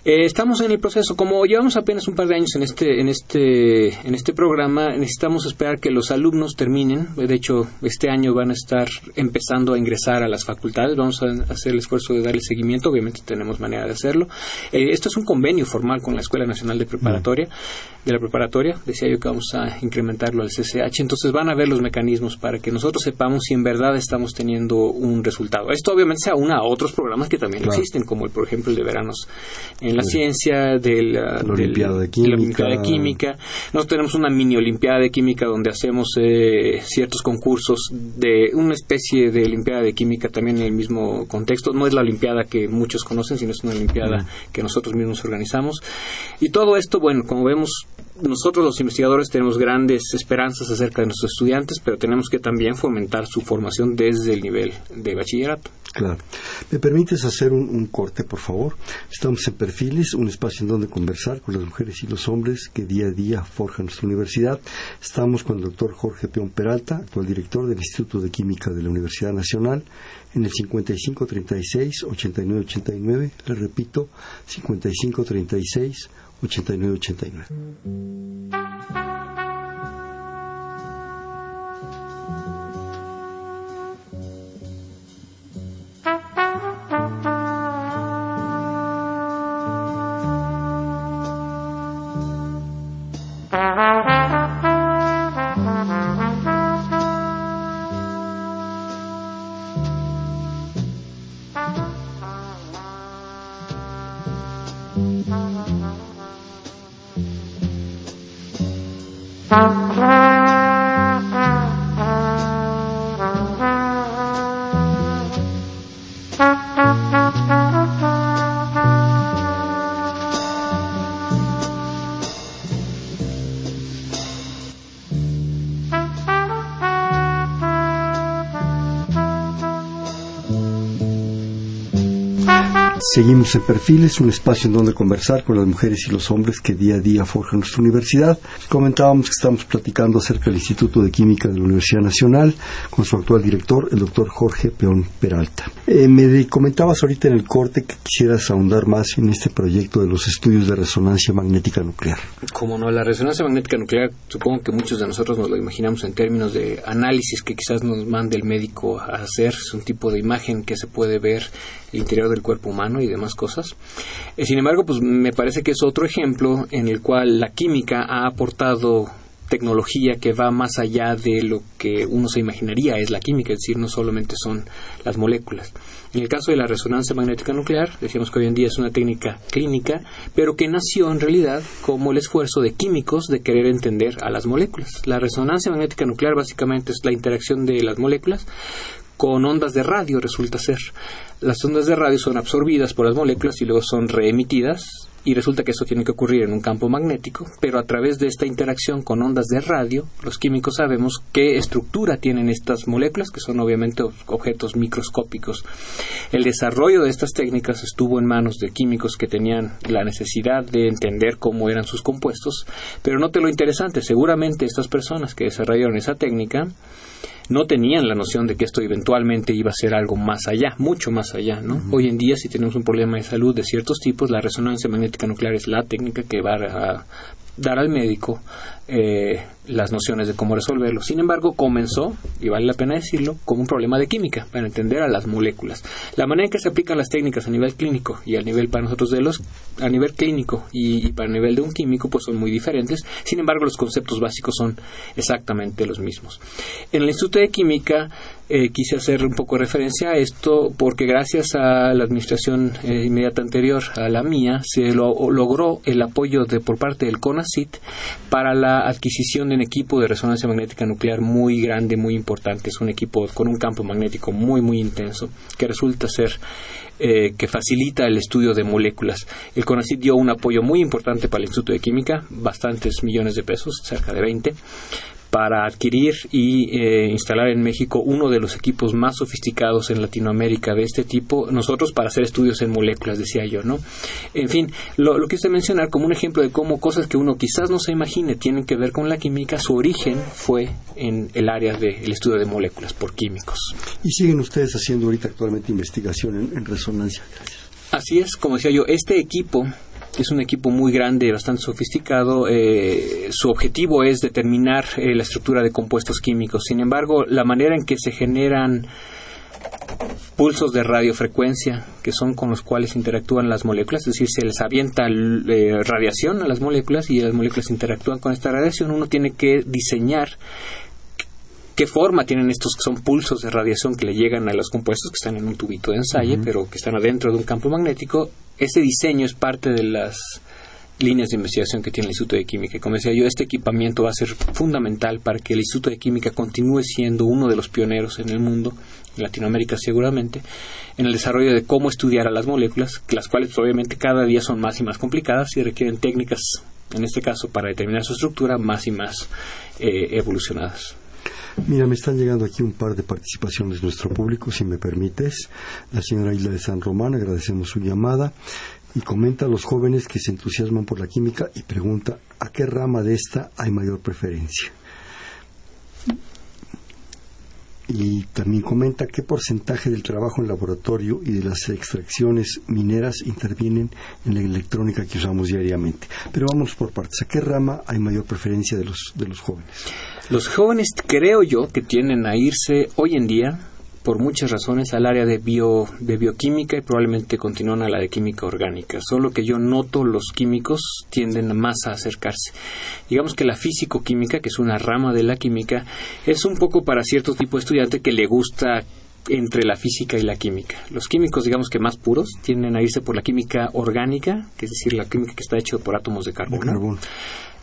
Eh, estamos en el proceso. Como llevamos apenas un par de años en este, en este, en este programa, necesitamos esperar que los alumnos terminen. De hecho, este año van a estar empezando a ingresar a las facultades. Vamos a hacer el esfuerzo de darle seguimiento. Obviamente tenemos manera de hacerlo. Eh, esto es un convenio formal con la Escuela Nacional de Preparatoria, de la preparatoria. Decía yo que vamos a incrementarlo al CCH. Entonces van a ver los mecanismos para que nosotros sepamos si en verdad estamos teniendo un resultado. Esto obviamente se aúna a otros programas que también Claro. existen, como el, por ejemplo el de veranos en la ciencia, del, uh, del- Olimpiada de la Química. Olimpiada de Química. Nosotros tenemos una mini Olimpiada de Química donde hacemos eh, ciertos concursos de una especie de Olimpiada de Química también en el mismo contexto. No es la Olimpiada que muchos conocen, sino es una Olimpiada que nosotros mismos organizamos. Y todo esto, bueno, como vemos, nosotros los investigadores tenemos grandes esperanzas acerca de nuestros estudiantes, pero tenemos que también fomentar su formación desde el nivel de bachillerato. Claro. ¿Me permites hacer un, corte, por favor? Estamos en Perfiles, un espacio en donde conversar con las mujeres y los hombres que día a día forjan nuestra universidad. Estamos con el doctor Jorge Peón Peralta, actual director del Instituto de Química de la Universidad Nacional, en el 5536-8989. Le repito, 5536-8989. Seguimos en Perfiles, un espacio en donde conversar con las mujeres y los hombres que día a día forjan nuestra universidad. Comentábamos que estamos platicando acerca del Instituto de Química de la Universidad Nacional con su actual director, el doctor Jorge Peón Peralta. Eh, me comentabas ahorita en el corte que quisieras ahondar más en este proyecto de los estudios de resonancia magnética nuclear. Como no, la resonancia magnética nuclear, supongo que muchos de nosotros nos lo imaginamos en términos de análisis que quizás nos mande el médico a hacer. Es un tipo de imagen que se puede ver el interior del cuerpo humano y demás cosas. Eh, sin embargo, pues me parece que es otro ejemplo en el cual la química ha aportado tecnología que va más allá de lo que uno se imaginaría es la química, es decir, no solamente son las moléculas. En el caso de la resonancia magnética nuclear, decíamos que hoy en día es una técnica clínica, pero que nació en realidad como el esfuerzo de químicos de querer entender a las moléculas. La resonancia magnética nuclear básicamente es la interacción de las moléculas con ondas de radio, resulta ser. Las ondas de radio son absorbidas por las moléculas y luego son reemitidas y resulta que eso tiene que ocurrir en un campo magnético, pero a través de esta interacción con ondas de radio, los químicos sabemos qué estructura tienen estas moléculas, que son obviamente objetos microscópicos. El desarrollo de estas técnicas estuvo en manos de químicos que tenían la necesidad de entender cómo eran sus compuestos, pero note lo interesante, seguramente estas personas que desarrollaron esa técnica no tenían la noción de que esto eventualmente iba a ser algo más allá, mucho más allá, ¿no? Hoy en día, si tenemos un problema de salud de ciertos tipos, la resonancia magnética nuclear es la técnica que va a dar al médico eh, las nociones de cómo resolverlo. Sin embargo, comenzó, y vale la pena decirlo, como un problema de química, para entender a las moléculas. La manera en que se aplican las técnicas a nivel clínico y a nivel para nosotros de los, a nivel clínico y, para el nivel de un químico, pues son muy diferentes. Sin embargo, los conceptos básicos son exactamente los mismos. En el Instituto de Química eh, quise hacer un poco de referencia a esto porque gracias a la administración eh, inmediata anterior a la mía se logró el apoyo de por parte del CONACIT para la adquisición de un equipo de resonancia magnética nuclear muy grande, muy importante. Es un equipo con un campo magnético muy, muy intenso que resulta ser eh, que facilita el estudio de moléculas. El CONACYT dio un apoyo muy importante para el Instituto de Química, bastantes millones de pesos, cerca de 20, para adquirir y eh, instalar en México uno de los equipos más sofisticados en Latinoamérica de este tipo, nosotros para hacer estudios en moléculas, decía yo, ¿no? En fin, lo, lo quise mencionar como un ejemplo de cómo cosas que uno quizás no se imagine tienen que ver con la química, su origen fue en el área del estudio de moléculas por químicos. ¿Y siguen ustedes haciendo ahorita actualmente investigación en, en resonancia? Así es, como decía yo, este equipo es un equipo muy grande, bastante sofisticado. Eh, su objetivo es determinar eh, la estructura de compuestos químicos. Sin embargo, la manera en que se generan pulsos de radiofrecuencia, que son con los cuales interactúan las moléculas, es decir, se les avienta eh, radiación a las moléculas y las moléculas interactúan con esta radiación, uno tiene que diseñar qué forma tienen estos que son pulsos de radiación que le llegan a los compuestos que están en un tubito de ensayo, pero que están adentro de un campo magnético ese diseño es parte de las líneas de investigación que tiene el Instituto de Química. Y como decía yo, este equipamiento va a ser fundamental para que el Instituto de Química continúe siendo uno de los pioneros en el mundo, en Latinoamérica seguramente, en el desarrollo de cómo estudiar a las moléculas, las cuales obviamente cada día son más y más complicadas y requieren técnicas, en este caso para determinar su estructura, más y más eh, evolucionadas. Mira, me están llegando aquí un par de participaciones de nuestro público, si me permites. La señora Isla de San Román, agradecemos su llamada y comenta a los jóvenes que se entusiasman por la química y pregunta a qué rama de esta hay mayor preferencia. Y también comenta qué porcentaje del trabajo en laboratorio y de las extracciones mineras intervienen en la electrónica que usamos diariamente. Pero vamos por partes. ¿A qué rama hay mayor preferencia de los, de los jóvenes? Los jóvenes creo yo que tienden a irse hoy en día por muchas razones al área de, bio, de bioquímica y probablemente continúan a la de química orgánica. Solo que yo noto los químicos tienden más a acercarse. Digamos que la físico-química, que es una rama de la química, es un poco para cierto tipo de estudiante que le gusta entre la física y la química. Los químicos, digamos que más puros, tienden a irse por la química orgánica, que es decir, la química que está hecha por átomos de. De carbono.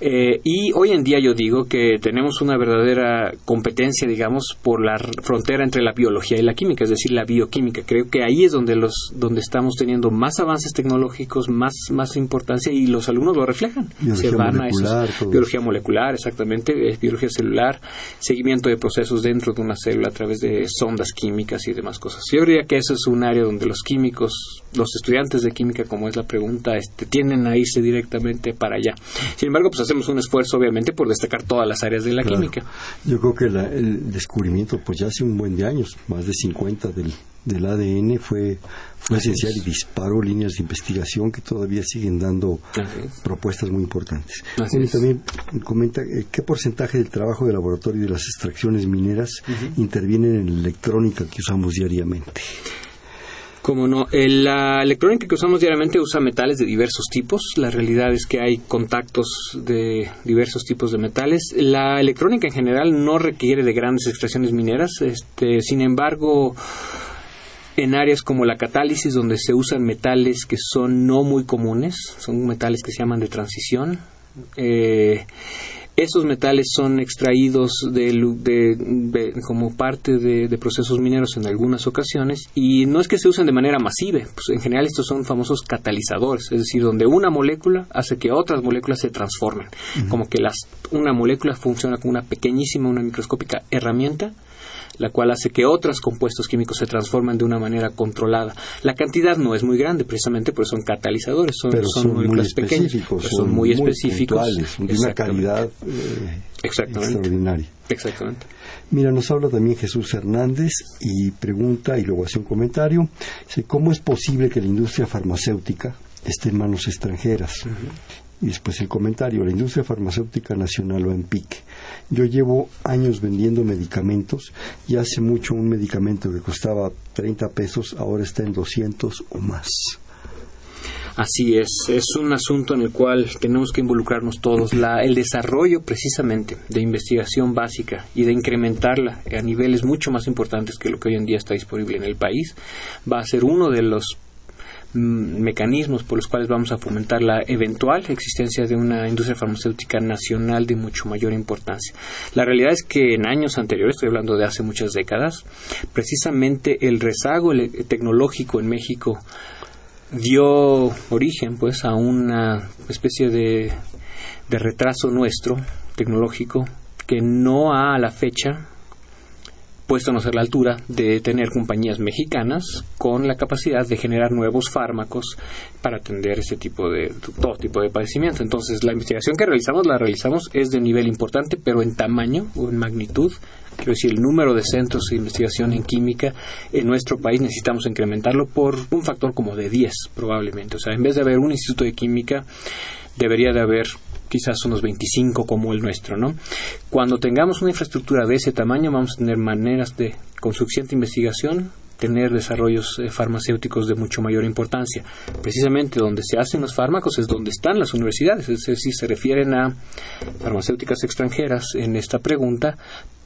Eh, y hoy en día yo digo que tenemos una verdadera competencia, digamos, por la frontera entre la biología y la química, es decir, la bioquímica. Creo que ahí es donde los donde estamos teniendo más avances tecnológicos, más más importancia y los alumnos lo reflejan. Biología Se van a esos- biología molecular, exactamente, eh, biología celular, seguimiento de procesos dentro de una célula a través de sondas químicas y demás cosas. Yo diría que eso es un área donde los químicos, los estudiantes de química, como es la pregunta, este, tienden a irse directamente para allá. Sin embargo, pues hacemos un esfuerzo, obviamente, por destacar todas las áreas de la Claro. química. Yo creo que la- el descubrimiento, pues ya hace un buen de años, más de 50 del, del ADN fue, fue Así esencial es. y disparó líneas de investigación que todavía siguen dando propuestas muy importantes. Así Bueno, y también comenta eh, qué porcentaje del trabajo de laboratorio y de las extracciones mineras intervienen en la electrónica que usamos diariamente. Como no, El- la electrónica que usamos diariamente usa metales de diversos tipos. La realidad es que hay contactos de diversos tipos de metales. La electrónica en general no requiere de grandes extracciones mineras. Este, sin embargo, en áreas como la catálisis, donde se usan metales que son no muy comunes, son metales que se llaman de transición. eh, esos metales son extraídos de, lu- de- de- como parte de, de procesos mineros en algunas ocasiones y no es que se usen de manera masiva, pues en general estos son famosos catalizadores, es decir, donde una molécula hace que otras moléculas se transformen, como que las, una molécula funciona como una pequeñísima, una microscópica herramienta la cual hace que otros compuestos químicos se transformen de una manera controlada. La cantidad no es muy grande, precisamente porque son catalizadores, son, Pero son son, muy pequeñas, pero son muy específicos, de una calidad eh, Exactamente. extraordinaria. Exactamente. Mira, nos habla también Jesús Hernández y pregunta, y luego hace un comentario, dice, ¿cómo es posible que la industria farmacéutica esté en manos extranjeras? Y después el comentario, la industria farmacéutica nacional va en pique. Yo llevo años vendiendo medicamentos y hace mucho un medicamento que costaba 30 pesos ahora está en 200 o más. Así es, es un asunto en el cual tenemos que involucrarnos todos. La, el desarrollo precisamente de investigación básica y de incrementarla a niveles mucho más importantes que lo que hoy en día está disponible en el país va a ser uno de los mm, mecanismos por los cuales vamos a fomentar la eventual existencia de una industria farmacéutica nacional de mucho mayor importancia. La realidad es que en años anteriores, estoy hablando de hace muchas décadas, precisamente el rezago tecnológico en México dio origen pues a una especie de, de retraso nuestro tecnológico que no ha a la fecha puesto a ser la altura de tener compañías mexicanas con la capacidad de generar nuevos fármacos para atender ese tipo de todo tipo de padecimiento. Entonces, la investigación que realizamos la realizamos es de nivel importante, pero en tamaño o en magnitud. Quiero decir, el número de centros de investigación en química en nuestro país necesitamos incrementarlo por un factor como de 10 probablemente. O sea, en vez de haber un instituto de química, debería de haber quizás unos 25 como el nuestro, ¿no? Cuando tengamos una infraestructura de ese tamaño, vamos a tener maneras de, con suficiente investigación, tener desarrollos eh, farmacéuticos de mucho mayor importancia. Precisamente donde se hacen los fármacos es donde están las universidades, es decir, se refieren a farmacéuticas extranjeras en esta pregunta,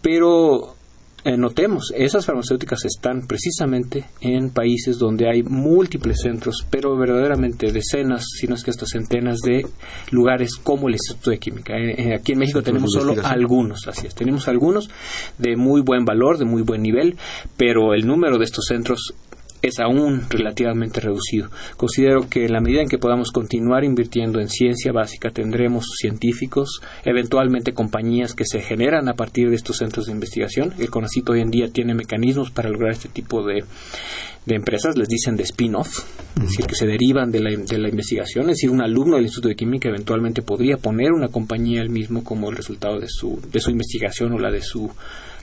pero eh, notemos, esas farmacéuticas están precisamente en países donde hay múltiples centros, pero verdaderamente decenas, si no es que hasta centenas de lugares como el Instituto de Química. Eh, eh, aquí en México tenemos solo algunos, así es, tenemos algunos de muy buen valor, de muy buen nivel, pero el número de estos centros es aún relativamente reducido. Considero que en la medida en que podamos continuar invirtiendo en ciencia básica, tendremos científicos, eventualmente compañías que se generan a partir de estos centros de investigación. El CONACIT hoy en día tiene mecanismos para lograr este tipo de, de empresas, les dicen de spin-off, es decir, que se derivan de la, de la investigación. Es decir, un alumno del Instituto de Química eventualmente podría poner una compañía él mismo como el resultado de su, de su investigación o la de su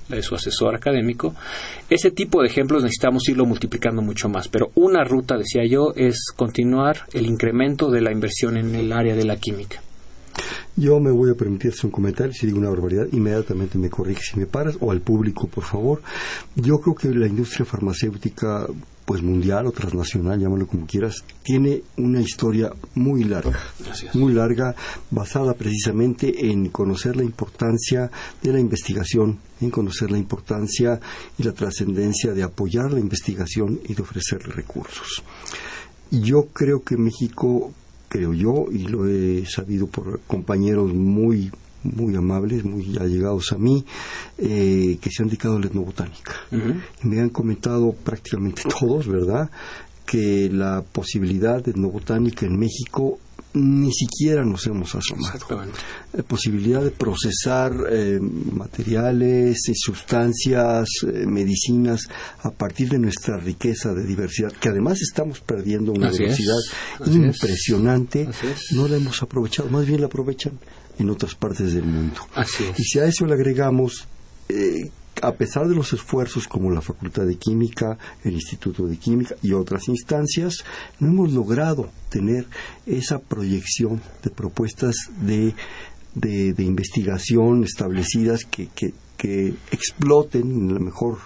de su asesor académico. Ese tipo de ejemplos necesitamos irlo multiplicando mucho más, pero una ruta, decía yo, es continuar el incremento de la inversión en el área de la química. Yo me voy a permitir hacer un comentario, si digo una barbaridad, inmediatamente me corrige si me paras, o al público, por favor. Yo creo que la industria farmacéutica pues mundial o transnacional, llámalo como quieras, tiene una historia muy larga, muy larga, basada precisamente en conocer la importancia de la investigación, en conocer la importancia y la trascendencia de apoyar la investigación y de ofrecerle recursos. Yo creo que México, creo yo, y lo he sabido por compañeros muy muy amables, muy allegados a mí, eh, que se han dedicado a la etnobotánica. me han comentado prácticamente todos, ¿verdad?, que la posibilidad de etnobotánica en México ni siquiera nos hemos asomado. La posibilidad de procesar eh, materiales, y sustancias, eh, medicinas a partir de nuestra riqueza de diversidad, que además estamos perdiendo una diversidad impresionante, no la hemos aprovechado, más bien la aprovechan en otras partes del mundo. Y si a eso le agregamos, eh, a pesar de los esfuerzos como la Facultad de Química, el Instituto de Química y otras instancias, no hemos logrado tener esa proyección de propuestas de, de, investigación establecidas que, que, exploten en el mejor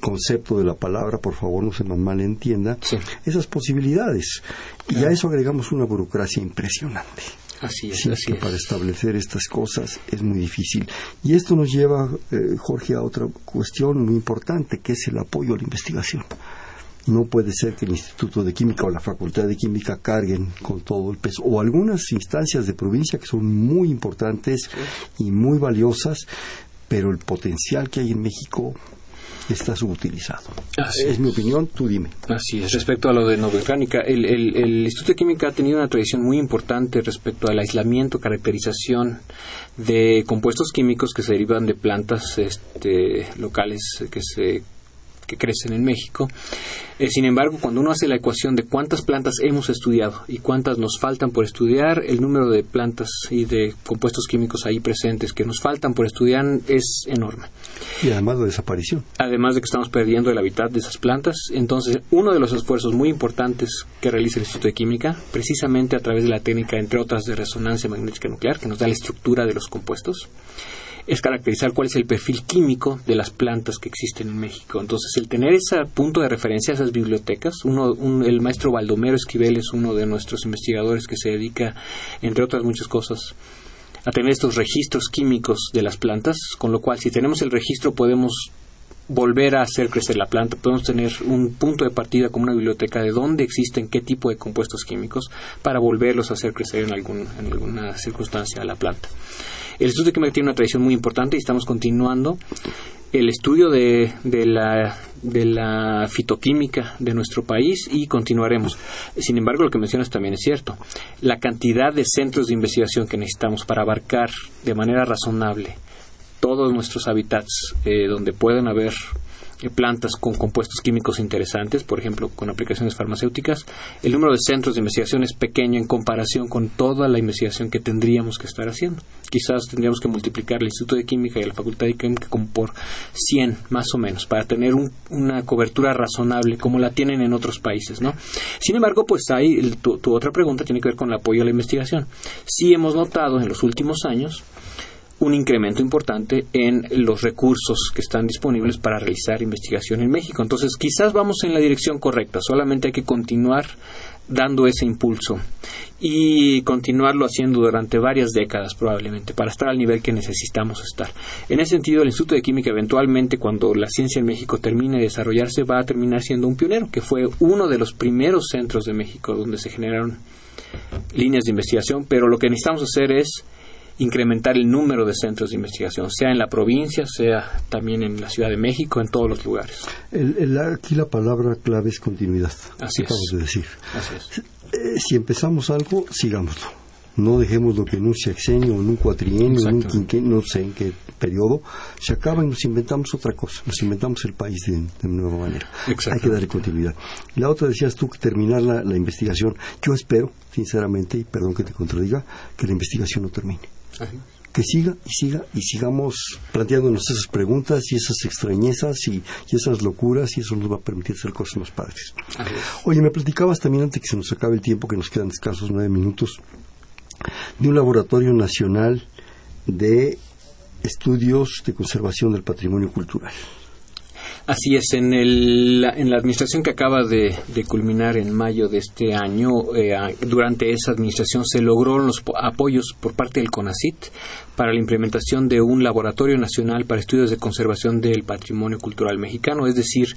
concepto de la palabra, por favor no se nos malentienda, esas posibilidades. Y a eso agregamos una burocracia impresionante. Así es, así Para establecer estas cosas es muy difícil. Y esto nos lleva, eh, Jorge, a otra cuestión muy importante, que es el apoyo a la investigación. No puede ser que el Instituto de Química o la Facultad de Química carguen con todo el peso, o algunas instancias de provincia que son muy importantes y muy valiosas, pero el potencial que hay en México está subutilizado. es mi opinión, tú dime. Así es. Respecto a lo de Novoorgánica, el, el, Instituto de Química ha tenido una tradición muy importante respecto al aislamiento, caracterización de compuestos químicos que se derivan de plantas este, locales que se que crecen en México. Eh, sin embargo, cuando uno hace la ecuación de cuántas plantas hemos estudiado y cuántas nos faltan por estudiar, el número de plantas y de compuestos químicos ahí presentes que nos faltan por estudiar es enorme. Y además de desaparición. Además de que estamos perdiendo el hábitat de esas plantas, entonces uno de los esfuerzos muy importantes que realiza el Instituto de Química, precisamente a través de la técnica, entre otras, de resonancia magnética nuclear, que nos da la estructura de los compuestos, es caracterizar cuál es el perfil químico de las plantas que existen en México. Entonces, el tener ese punto de referencia, esas bibliotecas, uno, el maestro Baldomero Esquivel es uno de nuestros investigadores que se dedica, entre otras muchas cosas, a tener estos registros químicos de las plantas, con lo cual si tenemos el registro podemos volver a hacer crecer la planta, podemos tener un punto de partida como una biblioteca de dónde existen qué tipo de compuestos químicos para volverlos a hacer crecer en, algún, en alguna circunstancia a la planta. El Instituto de Química tiene una tradición muy importante y estamos continuando el estudio de, de, la, de la fitoquímica de nuestro país y continuaremos. Sin embargo, lo que mencionas también es cierto. La cantidad de centros de investigación que necesitamos para abarcar de manera razonable todos nuestros hábitats eh, donde pueden haber plantas con compuestos químicos interesantes, por ejemplo, con aplicaciones farmacéuticas, el número de centros de investigación es pequeño en comparación con toda la investigación que tendríamos que estar haciendo. Quizás tendríamos que multiplicar el Instituto de Química y la Facultad de Química como por 100 más o menos para tener una cobertura razonable como la tienen en otros países, ¿no? Sin embargo, pues hay tu, tu otra pregunta tiene que ver con el apoyo a la investigación. Sí hemos notado en los últimos años un incremento importante en los recursos que están disponibles para realizar investigación en México. Entonces, quizás vamos en la dirección correcta, solamente hay que continuar dando ese impulso y continuarlo haciendo durante varias décadas probablemente para estar al nivel que necesitamos estar. En ese sentido, el Instituto de Química eventualmente cuando la ciencia en México termine de desarrollarse va a terminar siendo un pionero, que fue uno de los primeros centros de México donde se generaron líneas de investigación, pero lo que necesitamos hacer es incrementar el número de centros de investigación, sea en la provincia, sea también en la Ciudad de México, en todos los lugares. aquí la palabra clave es continuidad. Así es. de decir. Así es. Eh, si empezamos algo, sigámoslo no dejemos lo que en un sexenio, en un cuatrienio, en un quinquenio, no sé en qué periodo, se acaba y nos inventamos otra cosa, nos inventamos el país de, nueva manera. Hay que darle continuidad. La otra decías tú que terminar la, investigación. Yo espero, sinceramente, y perdón que te contradiga, que la investigación no termine. Que siga y siga y sigamos planteándonos esas preguntas y esas extrañezas y, esas locuras y eso nos va a permitir hacer cosas más padres. Oye, me platicabas también antes que se nos acabe el tiempo, que nos quedan escasos nueve minutos, de un laboratorio nacional de estudios de conservación del patrimonio cultural. Así es, en, el, en la administración que acaba de, culminar en mayo de este año, eh, durante esa administración se logró los apoyos por parte del CONACIT para la implementación de un laboratorio nacional para estudios de conservación del patrimonio cultural mexicano, es decir,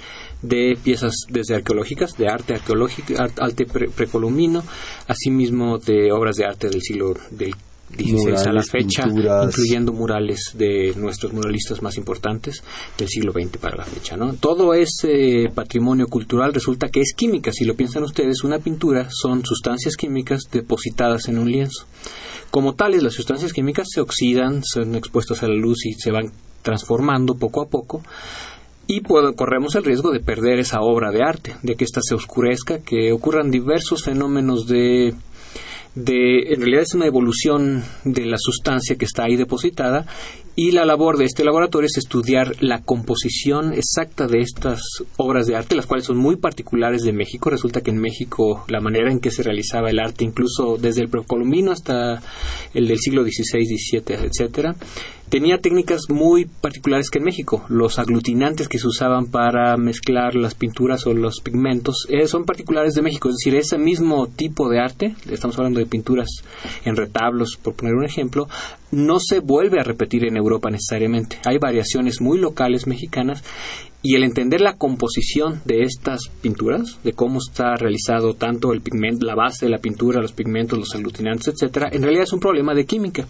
de piezas desde arqueológicas, de arte arqueológico, arte precolombino, asimismo de obras de arte del siglo del 16 a la fecha, incluyendo murales de nuestros muralistas más importantes del siglo XX para la fecha. ¿no? Todo ese patrimonio cultural resulta que es química. Si lo piensan ustedes, una pintura son sustancias químicas depositadas en un lienzo. Como tales, las sustancias químicas se oxidan, son expuestas a la luz y se van transformando poco a poco y corremos el riesgo de perder esa obra de arte, de que ésta se oscurezca, que ocurran diversos fenómenos de de, en realidad es una evolución de la sustancia que está ahí depositada y la labor de este laboratorio es estudiar la composición exacta de estas obras de arte, las cuales son muy particulares de México. Resulta que en México la manera en que se realizaba el arte, incluso desde el precolombino hasta el del siglo XVI, XVII, etcétera, tenía técnicas muy particulares que en México. Los aglutinantes que se usaban para mezclar las pinturas o los pigmentos eh, son particulares de México. Es decir, ese mismo tipo de arte, estamos hablando de pinturas en retablos, por poner un ejemplo, no se vuelve a repetir en Europa necesariamente. Hay variaciones muy locales mexicanas y el entender la composición de estas pinturas, de cómo está realizado tanto el pigmento, la base de la pintura, los pigmentos, los aglutinantes, etcétera, en realidad es un problema de química.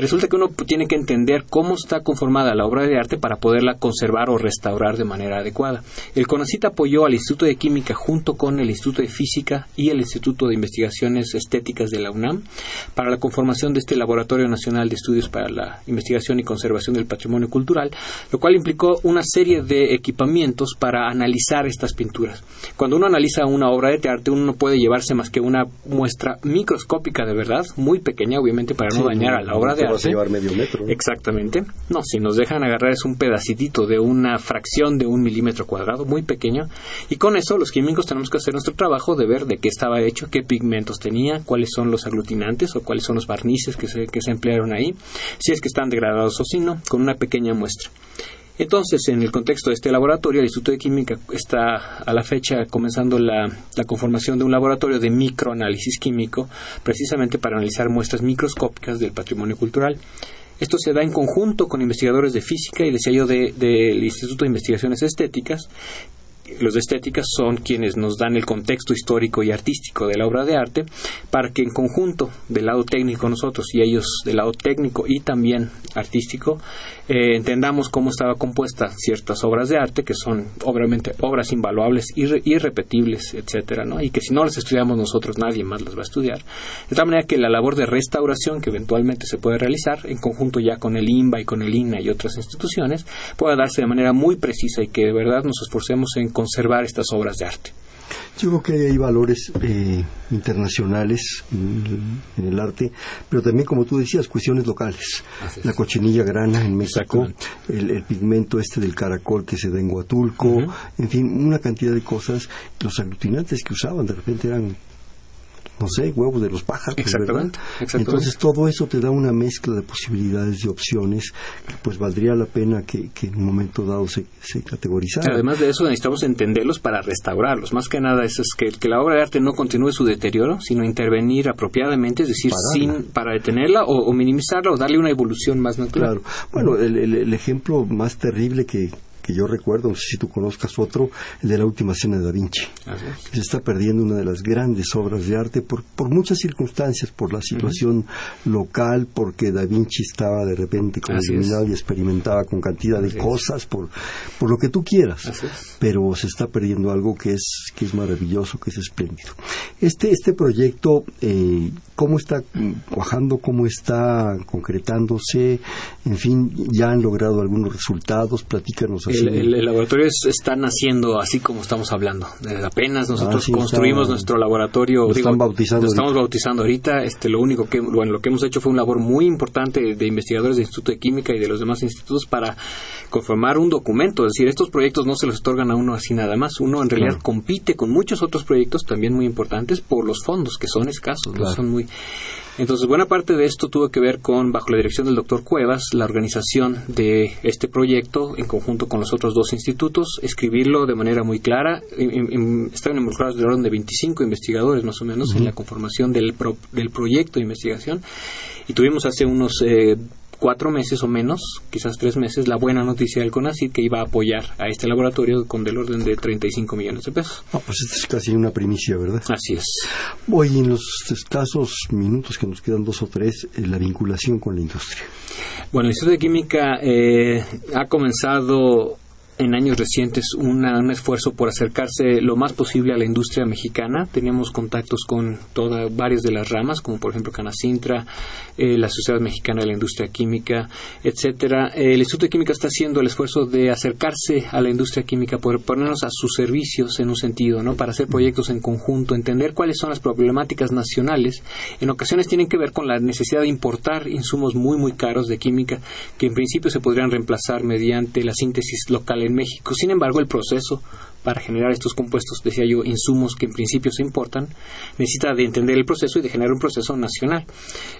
Resulta que uno tiene que entender cómo está conformada la obra de arte para poderla conservar o restaurar de manera adecuada. El CONACIT apoyó al Instituto de Química junto con el Instituto de Física y el Instituto de Investigaciones Estéticas de la UNAM para la conformación de este Laboratorio Nacional de Estudios para la Investigación y Conservación del Patrimonio Cultural, lo cual implicó una serie de equipamientos para analizar estas pinturas. Cuando uno analiza una obra de arte, uno no puede llevarse más que una muestra microscópica de verdad, muy pequeña, obviamente, para no dañar a la obra de arte. llevar medio metro. Exactamente. No, si nos dejan agarrar es un pedacitito de una fracción de un milímetro cuadrado, muy pequeño. Y con eso los químicos tenemos que hacer nuestro trabajo de ver de qué estaba hecho, qué pigmentos tenía, cuáles son los aglutinantes o cuáles son los barnices que se, que se emplearon ahí, si es que están degradados o si no, con una pequeña muestra. Entonces, en el contexto de este laboratorio, el Instituto de Química está a la fecha comenzando la, conformación de un laboratorio de microanálisis químico, precisamente para analizar muestras microscópicas del patrimonio cultural. Esto se da en conjunto con investigadores de física y decía yo del Instituto de Investigaciones Estéticas los de estética son quienes nos dan el contexto histórico y artístico de la obra de arte para que en conjunto del lado técnico nosotros y ellos del lado técnico y también artístico eh, entendamos cómo estaba compuesta ciertas obras de arte que son obviamente obras invaluables irre irrepetibles etcétera ¿no? y que si no las estudiamos nosotros nadie más las va a estudiar de tal manera que la labor de restauración que eventualmente se puede realizar en conjunto ya con el INBA y con el INA y otras instituciones pueda darse de manera muy precisa y que de verdad nos esforcemos en conservar estas obras de arte. Yo creo que hay valores eh, internacionales en, el arte, pero también, como tú decías, cuestiones locales. La cochinilla grana en México, el, pigmento este del caracol que se da en Huatulco, en fin, una cantidad de cosas. Los aglutinantes que usaban de repente eran no sé, huevos de los pájaros. Exactamente, Entonces todo eso te da una mezcla de posibilidades y opciones que pues valdría la pena que, en un momento dado se, se categorizara. Además de eso necesitamos entenderlos para restaurarlos. Más que nada es, que, que, la obra de arte no continúe su deterioro, sino intervenir apropiadamente, es decir, sin para detenerla o, minimizarla o darle una evolución más natural. Claro. Bueno, el, el ejemplo más terrible que, que yo recuerdo, no sé si tú conozcas otro, el de la última cena de Da Vinci. Se está perdiendo una de las grandes obras de arte por, por muchas circunstancias, por la situación local, porque Da Vinci estaba de repente como iluminado y experimentaba con cantidad de cosas, por, por lo que tú quieras. Pero se está perdiendo algo que es, que es maravilloso, que es espléndido. Este, este proyecto, eh, ¿cómo está cuajando? ¿Cómo está concretándose? En fin, ya han logrado algunos resultados, platícanos así. El, laboratorio está naciendo así como estamos hablando. apenas nosotros ah, construimos nuestro laboratorio. Lo están bautizando. Lo estamos bautizando ahorita. Este, lo único que, bueno, lo que hemos hecho fue un labor muy importante de investigadores del Instituto de Química y de los demás institutos para conformar un documento. Es decir, estos proyectos no se los otorgan a uno así nada más. Uno en realidad compite con muchos otros proyectos también muy importantes por los fondos que son escasos, son muy entonces, buena parte de esto tuvo que ver con, bajo la dirección del doctor Cuevas, la organización de este proyecto en conjunto con los otros dos institutos, escribirlo de manera muy clara. Estaban involucrados de orden de 25 investigadores más o menos en la conformación del, del proyecto de investigación y tuvimos hace unos eh, cuatro meses o menos, quizás tres meses, la buena noticia del CONACYT que iba a apoyar a este laboratorio con del orden de 35 millones de pesos. Ah, pues esto es casi una primicia, ¿verdad? Así es. Hoy, en los escasos minutos que nos quedan, dos o tres, eh, la vinculación con la industria. Bueno, el Instituto de Química eh, ha comenzado en años recientes un esfuerzo por acercarse lo más posible a la industria mexicana. Teníamos contactos con todas varias de las ramas, como por ejemplo Canacintra, eh, la Sociedad Mexicana de la Industria Química, etcétera. el Instituto de Química está haciendo el esfuerzo de acercarse a la industria química, por ponernos a sus servicios en un sentido, ¿no? Para hacer proyectos en conjunto, entender cuáles son las problemáticas nacionales. En ocasiones tienen que ver con la necesidad de importar insumos muy muy caros de química que en principio se podrían reemplazar mediante la síntesis local en México. Sin embargo, el proceso para generar estos compuestos, decía yo, insumos que en principio se importan, necesita de entender el proceso y de generar un proceso nacional.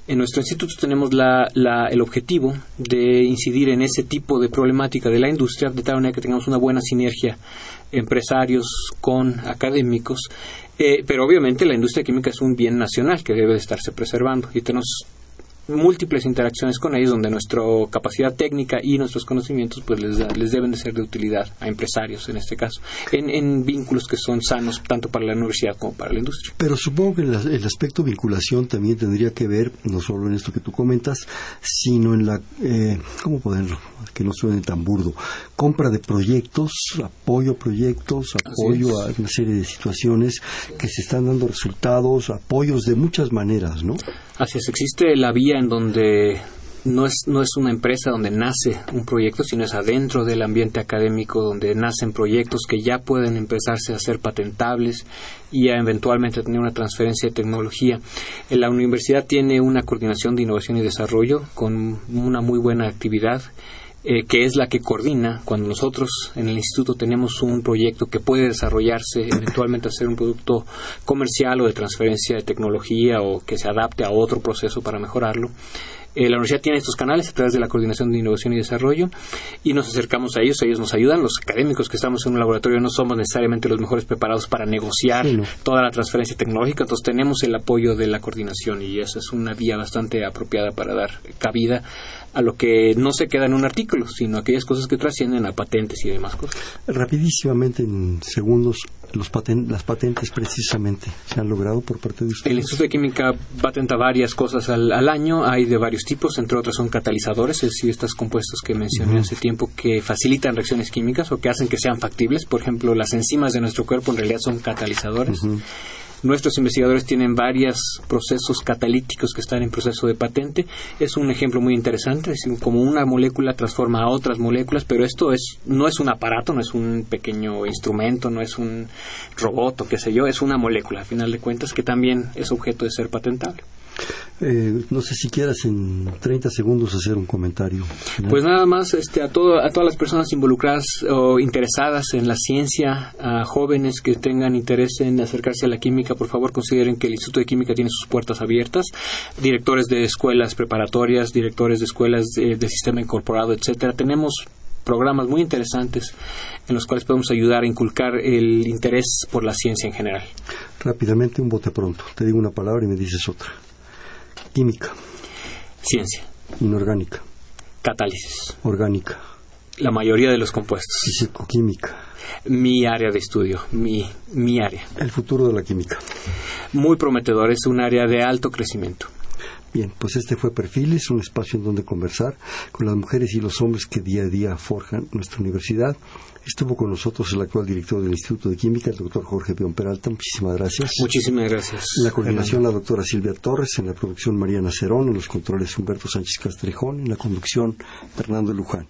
En nuestro instituto tenemos el objetivo de incidir en ese tipo de problemática de la industria, de tal manera que tengamos una buena sinergia empresarios con académicos, eh, pero obviamente la industria química es un bien nacional que debe de estarse preservando y tenemos múltiples interacciones con ellos donde nuestra capacidad técnica y nuestros conocimientos pues les, les deben de ser de utilidad a empresarios en este caso en, en, vínculos que son sanos tanto para la universidad como para la industria. Pero supongo que el, aspecto vinculación también tendría que ver no solo en esto que tú comentas sino en la eh, cómo poderlo que no suene tan burdo. Compra de proyectos apoyo a proyectos apoyo a una serie de situaciones que se están dando resultados apoyos de muchas maneras no así es existe la vía en donde no es, no es una empresa donde nace un proyecto, sino es adentro del ambiente académico donde nacen proyectos que ya pueden empezarse a ser patentables y a eventualmente tener una transferencia de tecnología. La universidad tiene una coordinación de innovación y desarrollo con una muy buena actividad. Eh, que es la que coordina cuando nosotros en el instituto tenemos un proyecto que puede desarrollarse, eventualmente hacer un producto comercial o de transferencia de tecnología o que se adapte a otro proceso para mejorarlo. Eh, la universidad tiene estos canales a través de la Coordinación de Innovación y Desarrollo y nos acercamos a ellos, ellos nos ayudan. Los académicos que estamos en un laboratorio no somos necesariamente los mejores preparados para negociar toda la transferencia tecnológica, entonces tenemos el apoyo de la coordinación y esa es una vía bastante apropiada para dar cabida a lo que no se queda en un artículo, sino aquellas cosas que trascienden a patentes y demás cosas. Rapidísimamente, en segundos, los las patentes precisamente se han logrado por parte de ustedes. El Instituto de Química patenta varias cosas al, año, hay de varios tipos, entre otros son catalizadores, es decir, estos compuestos que mencioné hace tiempo que facilitan reacciones químicas o que hacen que sean factibles. Por ejemplo, las enzimas de nuestro cuerpo en realidad son catalizadores. Nuestros investigadores tienen varios procesos catalíticos que están en proceso de patente. Es un ejemplo muy interesante, es como una molécula transforma a otras moléculas, pero esto es no es un aparato, no es un pequeño instrumento, no es un robot o qué sé yo, es una molécula, a final de cuentas, que también es objeto de ser patentable. Eh, no sé si quieras en 30 segundos hacer un comentario. Pues nada más este, a, todo, a todas las personas involucradas o interesadas en la ciencia, a jóvenes que tengan interés en acercarse a la química, por favor consideren que el Instituto de Química tiene sus puertas abiertas. Directores de escuelas preparatorias, directores de escuelas de, de sistema incorporado, etcétera. Tenemos programas muy interesantes en los cuales podemos ayudar a inculcar el interés por la ciencia en general. Rápidamente, un bote pronto. Te digo una palabra y me dices otra. Química. Ciencia. Inorgánica. Catálisis. Orgánica. la mayoría de los compuestos. Físico-química. Mi área de estudio, mi, mi área. El futuro de la química. Muy prometedor, es un área de alto crecimiento. Bien, pues este fue Perfiles, un espacio en donde conversar con las mujeres y los hombres que día a día forjan nuestra universidad. Estuvo con nosotros el actual director del Instituto de Química, el doctor Jorge Pion Peralta. Muchísimas gracias. Muchísimas gracias. En la coordinación, la doctora Silvia Torres. En la producción, Mariana Cerón. En los controles, Humberto Sánchez Castrejón. En la conducción, Fernando Luján.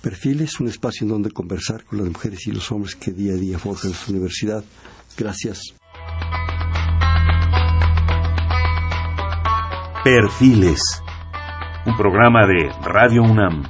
Perfiles, un espacio en donde conversar con las mujeres y los hombres que día a día forjan nuestra universidad. Gracias. Perfiles. Un programa de Radio UNAM.